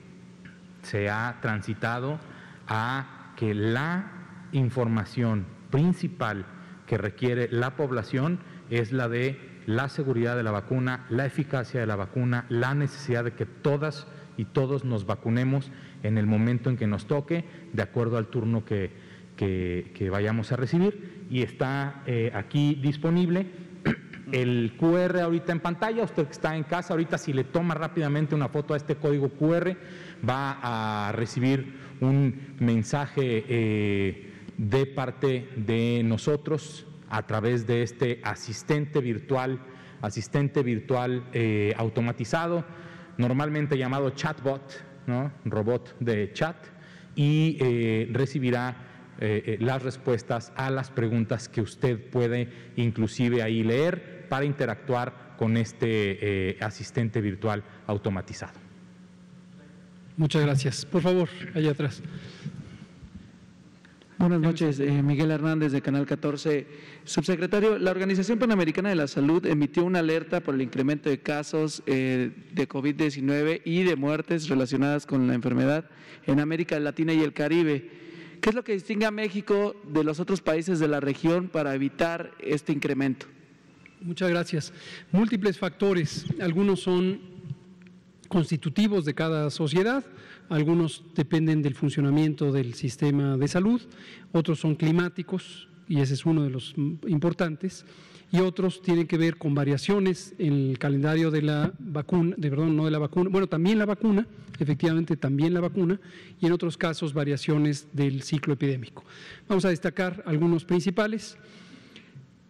se ha transitado a que la información principal que requiere la población es la de la seguridad de la vacuna, la eficacia de la vacuna, la necesidad de que todas y todos nos vacunemos en el momento en que nos toque, de acuerdo al turno que, que, vayamos a recibir. Y está eh, aquí disponible el QR ahorita en pantalla, usted que está en casa, ahorita si le toma rápidamente una foto a este código QR, va a recibir un mensaje eh, de parte de nosotros a través de este asistente virtual, asistente virtual eh, automatizado, normalmente llamado chatbot, ¿no? robot de chat, y eh, recibirá las respuestas a las preguntas que usted puede inclusive ahí leer para interactuar con este asistente virtual automatizado. Muchas gracias. Por favor, allá atrás. Buenas noches, eh, Miguel Hernández de Canal 14. Subsecretario, la Organización Panamericana de la Salud emitió una alerta por el incremento de casos eh, de COVID-19 y de muertes relacionadas con la enfermedad en América Latina y el Caribe. ¿Qué es lo que distingue a México de los otros países de la región para evitar este incremento? Muchas gracias. Múltiples factores. Algunos son constitutivos de cada sociedad, algunos dependen del funcionamiento del sistema de salud, otros son climáticos, y ese es uno de los importantes, y otros tienen que ver con variaciones en el calendario de la vacuna, de perdón, no de la vacuna, bueno, también la vacuna, efectivamente también la vacuna, y en otros casos variaciones del ciclo epidémico. Vamos a destacar algunos principales.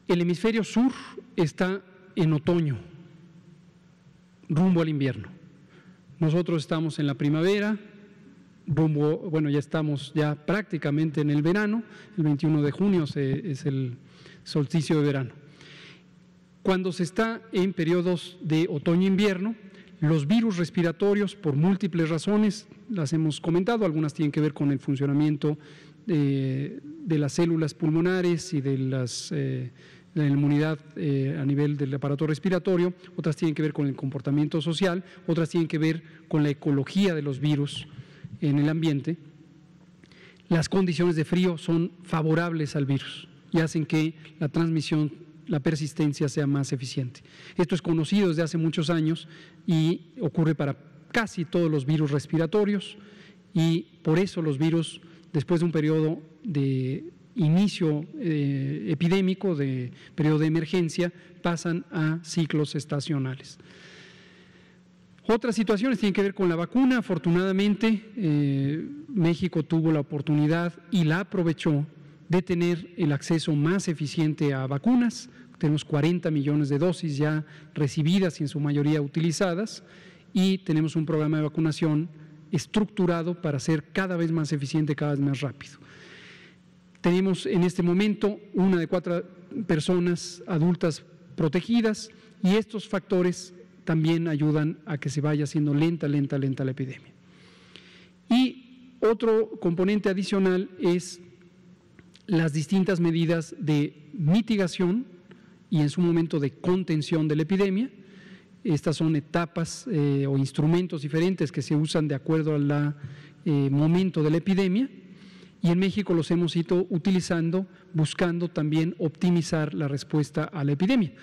El hemisferio sur está en otoño, rumbo al invierno. Nosotros estamos en la primavera, rumbo, bueno, ya estamos ya prácticamente en el verano, el 21 de junio es el solsticio de verano. Cuando se está en periodos de otoño-invierno, los virus respiratorios, por múltiples razones, las hemos comentado, algunas tienen que ver con el funcionamiento de, las células pulmonares y de las, eh, la inmunidad eh, a nivel del aparato respiratorio, otras tienen que ver con el comportamiento social, otras tienen que ver con la ecología de los virus en el ambiente. Las condiciones de frío son favorables al virus y hacen que la transmisión, la persistencia sea más eficiente. Esto es conocido desde hace muchos años y ocurre para casi todos los virus respiratorios y por eso los virus, después de un periodo de inicio eh, epidémico, de periodo de emergencia, pasan a ciclos estacionales. Otras situaciones tienen que ver con la vacuna. Afortunadamente, eh, México tuvo la oportunidad y la aprovechó de tener el acceso más eficiente a vacunas. Tenemos 40 millones de dosis ya recibidas y en su mayoría utilizadas y tenemos un programa de vacunación estructurado para ser cada vez más eficiente, cada vez más rápido. Tenemos en este momento una de cuatro personas adultas protegidas y estos factores también ayudan a que se vaya haciendo lenta, lenta, lenta la epidemia. Y otro componente adicional es las distintas medidas de mitigación y en su momento de contención de la epidemia. Estas son etapas eh, o instrumentos diferentes que se usan de acuerdo al eh, momento de la epidemia y en México los hemos ido utilizando buscando también optimizar la respuesta a la epidemia.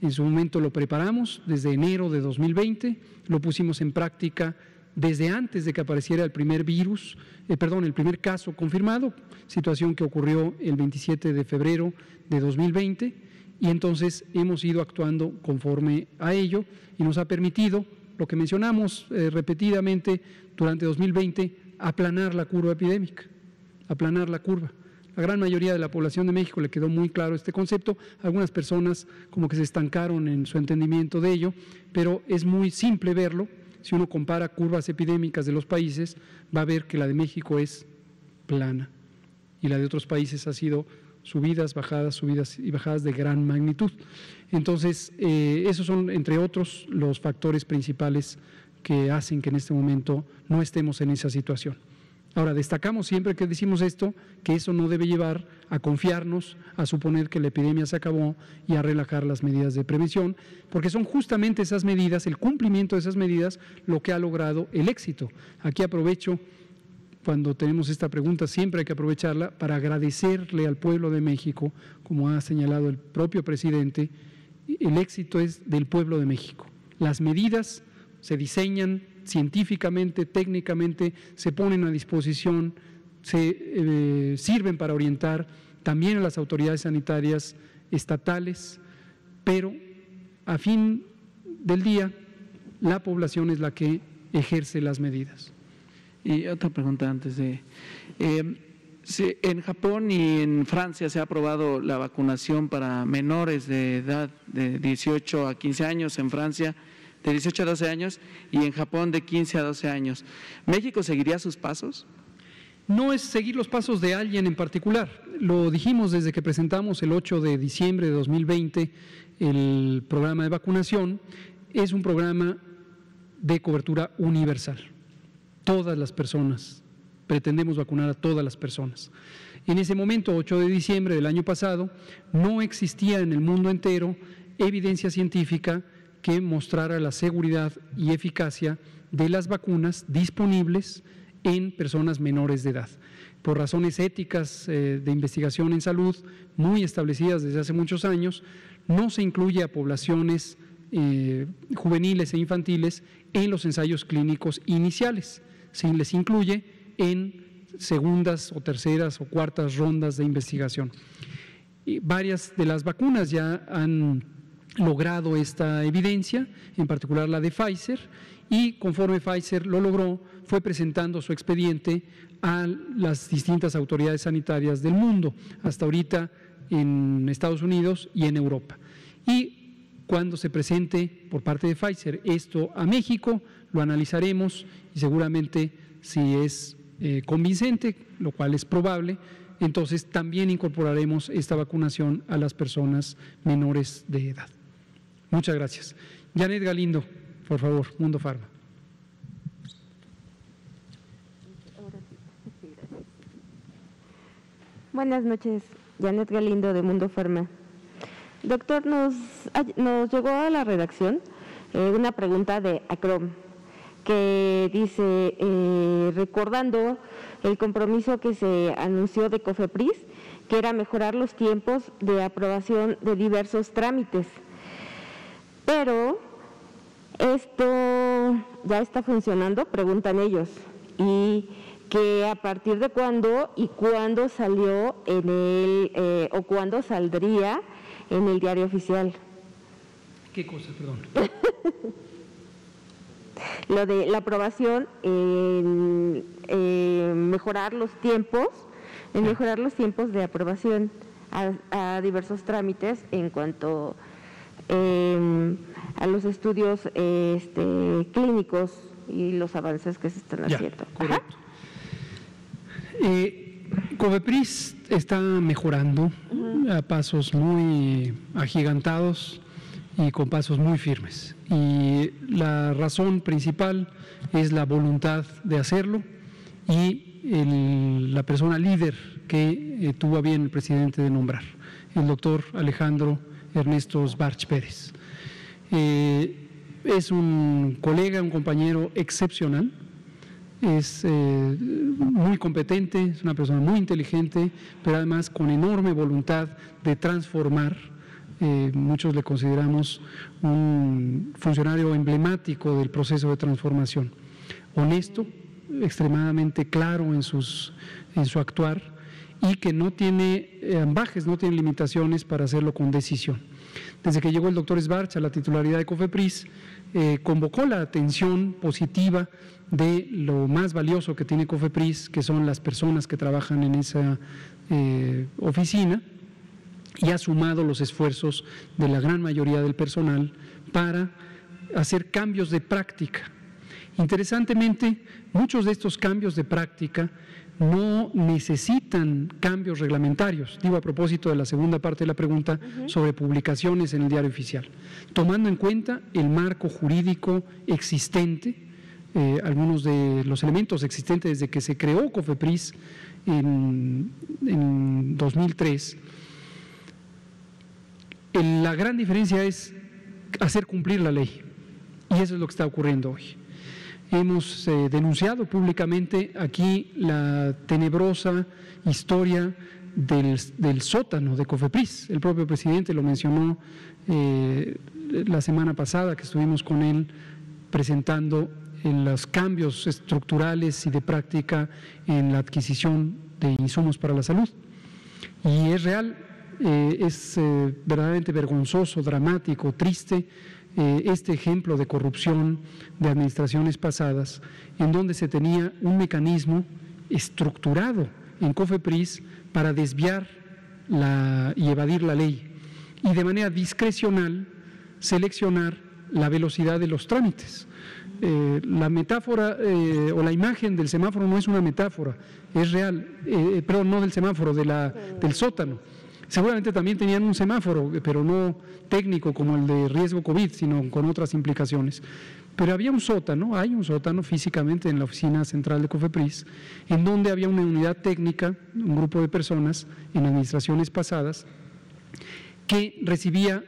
En su momento lo preparamos desde enero de 2020, lo pusimos en práctica desde antes de que apareciera el primer virus, eh, perdón, el primer caso confirmado, situación que ocurrió el 27 de febrero de 2020, y entonces hemos ido actuando conforme a ello y nos ha permitido, lo que mencionamos eh, repetidamente durante 2020, aplanar la curva epidémica aplanar la curva. La gran mayoría de la población de México le quedó muy claro este concepto. Algunas personas como que se estancaron en su entendimiento de ello, pero es muy simple verlo. Si uno compara curvas epidémicas de los países, va a ver que la de México es plana y la de otros países ha sido subidas, bajadas, subidas y bajadas de gran magnitud. Entonces, eh, esos son, entre otros, los factores principales que hacen que en este momento no estemos en esa situación. Ahora, destacamos siempre que decimos esto, que eso no debe llevar a confiarnos, a suponer que la epidemia se acabó y a relajar las medidas de prevención, porque son justamente esas medidas, el cumplimiento de esas medidas, lo que ha logrado el éxito. Aquí aprovecho, cuando tenemos esta pregunta, siempre hay que aprovecharla para agradecerle al pueblo de México, como ha señalado el propio presidente, el éxito es del pueblo de México. Las medidas se diseñan, científicamente, técnicamente, se ponen a disposición, se eh, sirven para orientar también a las autoridades sanitarias estatales, pero a fin del día la población es la que ejerce las medidas. Y otra pregunta antes de... Eh, en Japón y en Francia se ha aprobado la vacunación para menores de edad de 18 a 15 años en Francia de 18 a 12 años y en Japón de 15 a 12 años. ¿México seguiría sus pasos? No es seguir los pasos de alguien en particular. Lo dijimos desde que presentamos el 8 de diciembre de 2020 el programa de vacunación. Es un programa de cobertura universal. Todas las personas, pretendemos vacunar a todas las personas. En ese momento, 8 de diciembre del año pasado, no existía en el mundo entero evidencia científica que mostrara la seguridad y eficacia de las vacunas disponibles en personas menores de edad. Por razones éticas eh, de investigación en salud muy establecidas desde hace muchos años, no se incluye a poblaciones eh, juveniles e infantiles en los ensayos clínicos iniciales. Se les incluye en segundas o terceras o cuartas rondas de investigación. Varias de las vacunas ya han logrado esta evidencia, en particular la de Pfizer, y conforme Pfizer lo logró, fue presentando su expediente a las distintas autoridades sanitarias del mundo, hasta ahorita en Estados Unidos y en Europa. Y cuando se presente por parte de Pfizer esto a México, lo analizaremos y seguramente si es eh, convincente, lo cual es probable, entonces también incorporaremos esta vacunación a las personas menores de edad. Muchas gracias. Janet Galindo, por favor, Mundo Farma. Buenas noches, Janet Galindo de Mundo Farma. Doctor, nos, nos llegó a la redacción eh, una pregunta de Acrom que dice, eh, recordando el compromiso que se anunció de COFEPRIS, que era mejorar los tiempos de aprobación de diversos trámites. Pero esto ya está funcionando, preguntan ellos, y que a partir de cuándo y cuándo salió en el, eh, o cuándo saldría en el diario oficial. ¿Qué cosa, perdón? Lo de la aprobación, en, mejorar los tiempos, en mejorar los tiempos de aprobación a, diversos trámites en cuanto em, a los estudios este, clínicos y los avances que se están haciendo. Correcto. Eh, Covepris está mejorando a pasos muy agigantados y con pasos muy firmes. Y la razón principal es la voluntad de hacerlo y la persona líder que eh, tuvo a bien el presidente de nombrar, el doctor Alejandro Ernesto Sbarch Pérez. Eh, es un colega, un compañero excepcional, es eh, muy competente, es una persona muy inteligente, pero además con enorme voluntad de transformar. Eh, muchos le consideramos un funcionario emblemático del proceso de transformación. Honesto, extremadamente claro en, sus, en su actuar y que no tiene eh, ambajes, no tiene limitaciones para hacerlo con decisión. Desde que llegó el doctor Sbarch a la titularidad de COFEPRIS, convocó la atención positiva de lo más valioso que tiene COFEPRIS, que son las personas que trabajan en esa eh, oficina, y ha sumado los esfuerzos de la gran mayoría del personal para hacer cambios de práctica. Interesantemente, muchos de estos cambios de práctica no necesitan cambios reglamentarios, digo a propósito de la segunda parte de la pregunta sobre publicaciones en el diario oficial, tomando en cuenta el marco jurídico existente eh, algunos de los elementos existentes desde que se creó COFEPRIS en, 2003. la gran diferencia es hacer cumplir la ley y eso es lo que está ocurriendo hoy. Hemos eh, denunciado públicamente aquí la tenebrosa historia del, sótano de COFEPRIS. El propio presidente lo mencionó eh, la semana pasada que estuvimos con él presentando en los cambios estructurales y de práctica en la adquisición de insumos para la salud. Y es real, eh, es eh, verdaderamente vergonzoso, dramático, triste eh, este ejemplo de corrupción de administraciones pasadas, en donde se tenía un mecanismo estructurado en COFEPRIS para desviar la, y evadir la ley y de manera discrecional seleccionar la velocidad de los trámites. Eh, la metáfora eh, o la imagen del semáforo no es una metáfora, es real, eh, perdón, no del semáforo, de la, del sótano. Seguramente también tenían un semáforo, pero no técnico como el de riesgo COVID, sino con otras implicaciones. Pero había un sótano, hay un sótano físicamente en la oficina central de COFEPRIS, en donde había una unidad técnica, un grupo de personas en administraciones pasadas, que recibía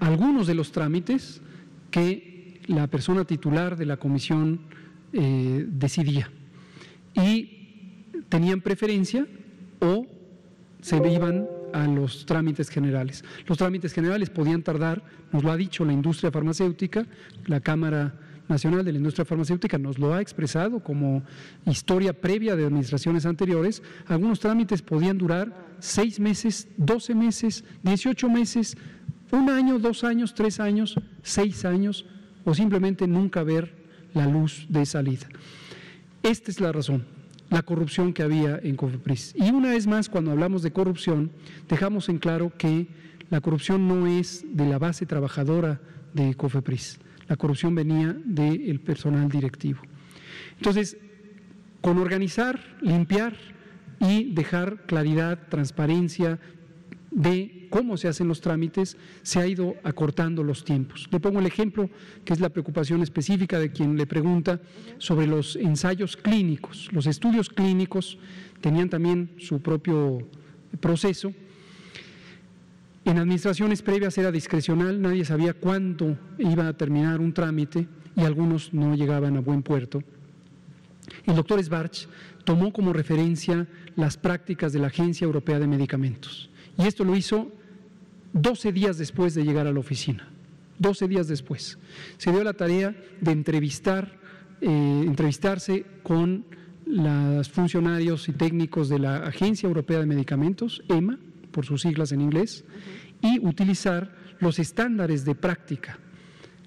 algunos de los trámites que la persona titular de la comisión eh, decidía. Y tenían preferencia o se iban a los trámites generales. Los trámites generales podían tardar, nos lo ha dicho la industria farmacéutica, la Cámara Nacional de la Industria Farmacéutica nos lo ha expresado como historia previa de administraciones anteriores, algunos trámites podían durar seis meses, doce meses, dieciocho meses, un año, dos años, tres años, seis años, o simplemente nunca ver la luz de salida. Esta es la razón, la corrupción que había en COFEPRIS. Y una vez más, cuando hablamos de corrupción, dejamos en claro que la corrupción no es de la base trabajadora de COFEPRIS, la corrupción venía del personal directivo. Entonces, con organizar, limpiar y dejar claridad, transparencia de cómo se hacen los trámites, se ha ido acortando los tiempos. Le pongo el ejemplo, que es la preocupación específica de quien le pregunta sobre los ensayos clínicos. Los estudios clínicos tenían también su propio proceso En administraciones previas era discrecional, nadie sabía cuándo iba a terminar un trámite y algunos no llegaban a buen puerto. El doctor Sbarch tomó como referencia las prácticas de la Agencia Europea de Medicamentos y esto lo hizo 12 días después de llegar a la oficina. 12 días después. Se dio la tarea de entrevistar, eh, entrevistarse con los funcionarios y técnicos de la Agencia Europea de Medicamentos, EMA, por sus siglas en inglés, y utilizar los estándares de práctica.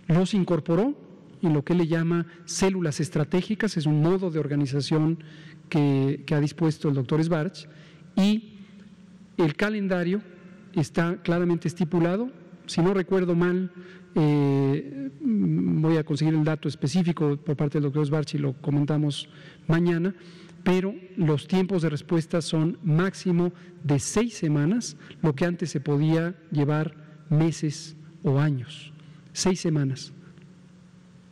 Los incorporó en lo que le llama células estratégicas, es un modo de organización que, ha dispuesto el doctor Sbarch, y el calendario está claramente estipulado. Si no recuerdo mal, eh, voy a conseguir el dato específico por parte del doctor Sbarch y lo comentamos mañana, pero los tiempos de respuesta son máximo de seis semanas, lo que antes se podía llevar meses o años. Seis semanas,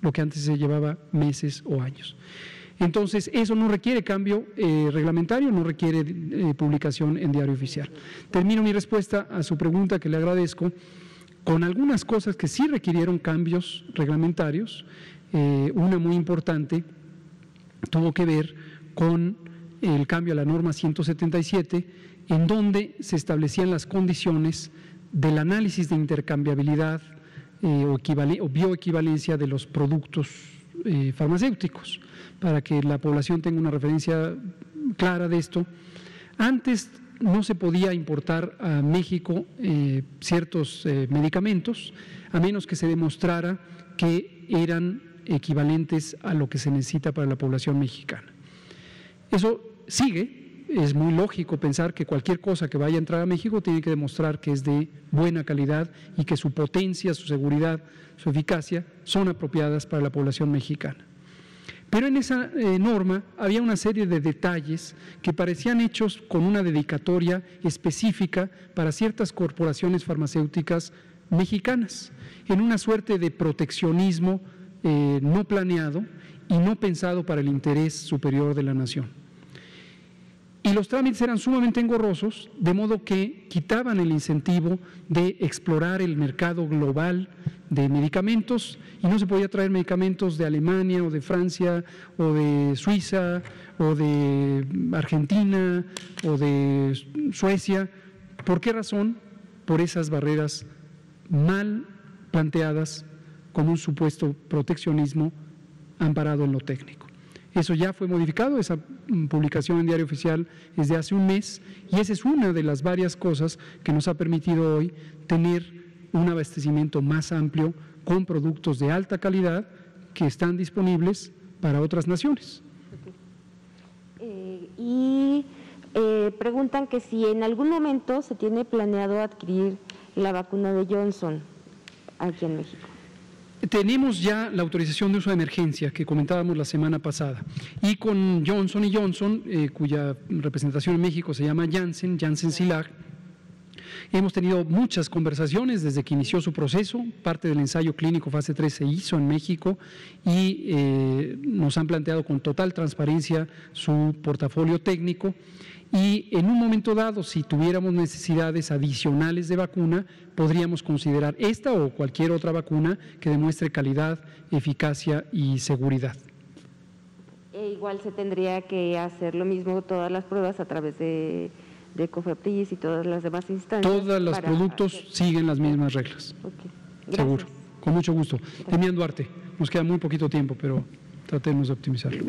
lo que antes se llevaba meses o años. Entonces, eso no requiere cambio eh, reglamentario, no requiere eh, publicación en diario oficial. Termino mi respuesta a su pregunta, que le agradezco, con algunas cosas que sí requirieron cambios reglamentarios. Eh, una muy importante tuvo que ver con el cambio a la norma 177, en donde se establecían las condiciones del análisis de intercambiabilidad o, o bioequivalencia de los productos farmacéuticos para que la población tenga una referencia clara de esto. Antes no se podía importar a México eh, ciertos eh, medicamentos a menos que se demostrara que eran equivalentes a lo que se necesita para la población mexicana. Eso sigue, es muy lógico pensar que cualquier cosa que vaya a entrar a México tiene que demostrar que es de buena calidad y que su potencia, su seguridad, su eficacia son apropiadas para la población mexicana. Pero en esa eh, norma había una serie de detalles que parecían hechos con una dedicatoria específica para ciertas corporaciones farmacéuticas mexicanas, en una suerte de proteccionismo eh, no planeado y no pensado para el interés superior de la nación. Y los trámites eran sumamente engorrosos, de modo que quitaban el incentivo de explorar el mercado global de medicamentos y no se podía traer medicamentos de Alemania o de Francia o de Suiza o de Argentina o de Suecia. ¿Por qué razón? Por esas barreras mal planteadas con un supuesto proteccionismo amparado en lo técnico. Eso ya fue modificado, esa publicación en diario oficial es de hace un mes y esa es una de las varias cosas que nos ha permitido hoy tener un abastecimiento más amplio con productos de alta calidad que están disponibles para otras naciones. Eh, y eh, preguntan que si en algún momento se tiene planeado adquirir la vacuna de Johnson aquí en México. Tenemos ya la autorización de uso de emergencia que comentábamos la semana pasada. Y con Johnson y Johnson, eh, cuya representación en México se llama Janssen, Janssen Silag, Hemos tenido muchas conversaciones desde que inició su proceso, parte del ensayo clínico fase 3 se hizo en México y eh, nos han planteado con total transparencia su portafolio técnico y en un momento dado, si tuviéramos necesidades adicionales de vacuna, podríamos considerar esta o cualquier otra vacuna que demuestre calidad, eficacia y seguridad. E igual se tendría que hacer lo mismo todas las pruebas a través de de COFEPRIS y todas las demás instancias. Todos los productos siguen las mismas reglas. Seguro. Con mucho gusto. Demián Duarte, nos queda muy poquito tiempo, pero tratemos de optimizarlo.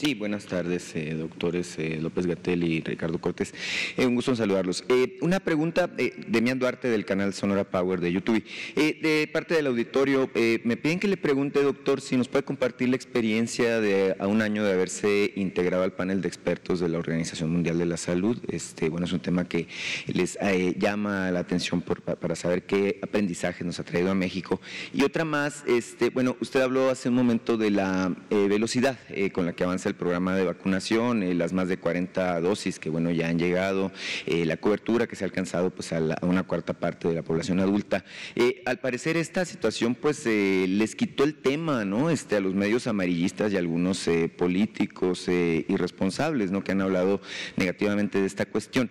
Sí, buenas tardes, eh, doctores eh, López Gatel y Ricardo Cortés. Eh, un gusto en saludarlos. una pregunta de Demián Duarte del canal Sonora Power de YouTube. de parte del auditorio, me piden que le pregunte, doctor, si nos puede compartir la experiencia de a un año de haberse integrado al panel de expertos de la Organización Mundial de la Salud. Este, bueno, es un tema que les llama la atención para saber qué aprendizaje nos ha traído a México. Y otra más, este, bueno, usted habló hace un momento de la velocidad con la que avanza el programa de vacunación, eh, las más de 40 dosis que bueno ya han llegado, eh, la cobertura que se ha alcanzado pues a, una cuarta parte de la población adulta. al parecer esta situación pues les quitó el tema, ¿no? Este, a los medios amarillistas y a algunos políticos irresponsables, ¿no? Que han hablado negativamente de esta cuestión.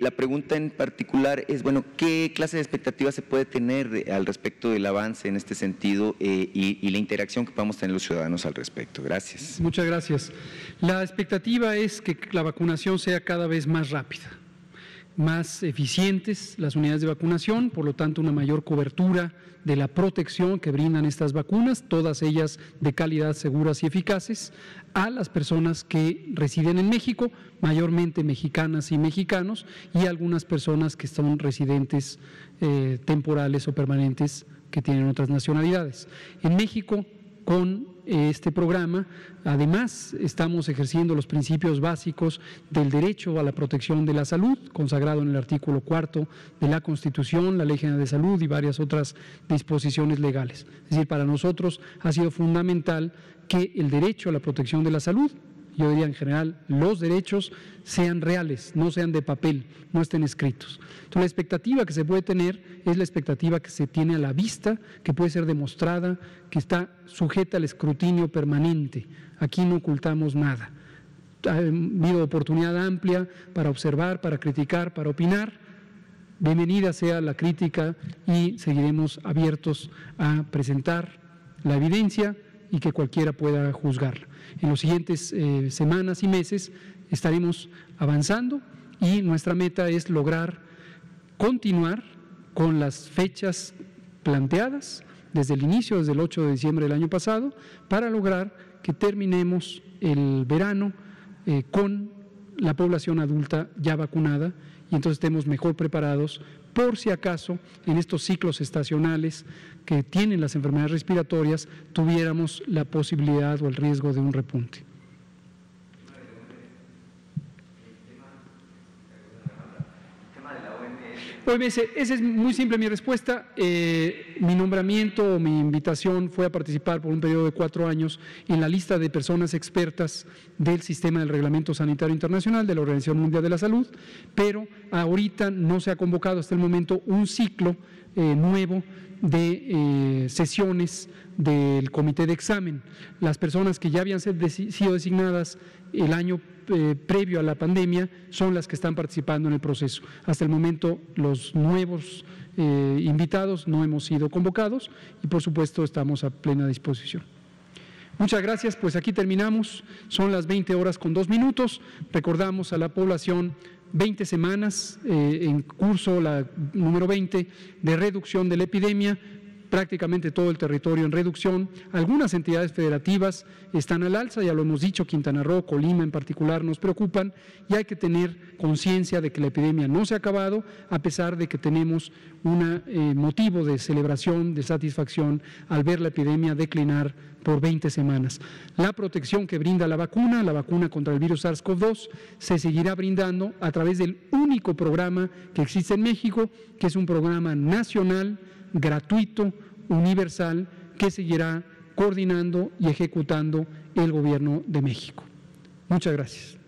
la pregunta en particular es, bueno, ¿qué clase de expectativas se puede tener al respecto del avance en este sentido y, y la interacción que podamos tener los ciudadanos al respecto? Gracias. Muchas gracias. La expectativa es que la vacunación sea cada vez más rápida, más eficientes las unidades de vacunación, por lo tanto una mayor cobertura de la protección que brindan estas vacunas, todas ellas de calidad, seguras y eficaces, a las personas que residen en México, mayormente mexicanas y mexicanos, y algunas personas que son residentes eh, temporales o permanentes que tienen otras nacionalidades. En México, con este programa. Además, estamos ejerciendo los principios básicos del derecho a la protección de la salud, consagrado en el artículo cuarto de la Constitución, la Ley General de Salud y varias otras disposiciones legales. Es decir, para nosotros ha sido fundamental que el derecho a la protección de la salud yo diría en general, los derechos sean reales, no sean de papel, no estén escritos. Entonces, la expectativa que se puede tener es la expectativa que se tiene a la vista, que puede ser demostrada, que está sujeta al escrutinio permanente. Aquí no ocultamos nada. Ha habido oportunidad amplia para observar, para criticar, para opinar. Bienvenida sea la crítica y seguiremos abiertos a presentar la evidencia y que cualquiera pueda juzgarla. En los siguientes eh, semanas y meses estaremos avanzando y nuestra meta es lograr continuar con las fechas planteadas desde el inicio, desde el 8 de diciembre del año pasado, para lograr que terminemos el verano eh, con la población adulta ya vacunada y entonces estemos mejor preparados por si acaso en estos ciclos estacionales que tienen las enfermedades respiratorias tuviéramos la posibilidad o el riesgo de un repunte. OMS, esa es muy simple mi respuesta. Eh, mi nombramiento o mi invitación fue a participar por un periodo de cuatro años en la lista de personas expertas del sistema del Reglamento Sanitario Internacional de la Organización Mundial de la Salud, pero ahorita no se ha convocado hasta el momento un ciclo eh, nuevo de eh, sesiones del comité de examen. Las personas que ya habían sido designadas el año eh, previo a la pandemia son las que están participando en el proceso. Hasta el momento los nuevos eh, invitados no hemos sido convocados y por supuesto estamos a plena disposición. Muchas gracias, pues aquí terminamos. Son las 20 horas con dos minutos. Recordamos a la población 20 semanas eh, en curso, la número 20, de reducción de la epidemia prácticamente todo el territorio en reducción. Algunas entidades federativas están al alza, ya lo hemos dicho, Quintana Roo, Colima en particular nos preocupan y hay que tener conciencia de que la epidemia no se ha acabado, a pesar de que tenemos un eh, motivo de celebración, de satisfacción al ver la epidemia declinar por 20 semanas. La protección que brinda la vacuna, la vacuna contra el virus SARS-CoV-2, se seguirá brindando a través del único programa que existe en México, que es un programa nacional gratuito, universal, que seguirá coordinando y ejecutando el Gobierno de México. Muchas gracias.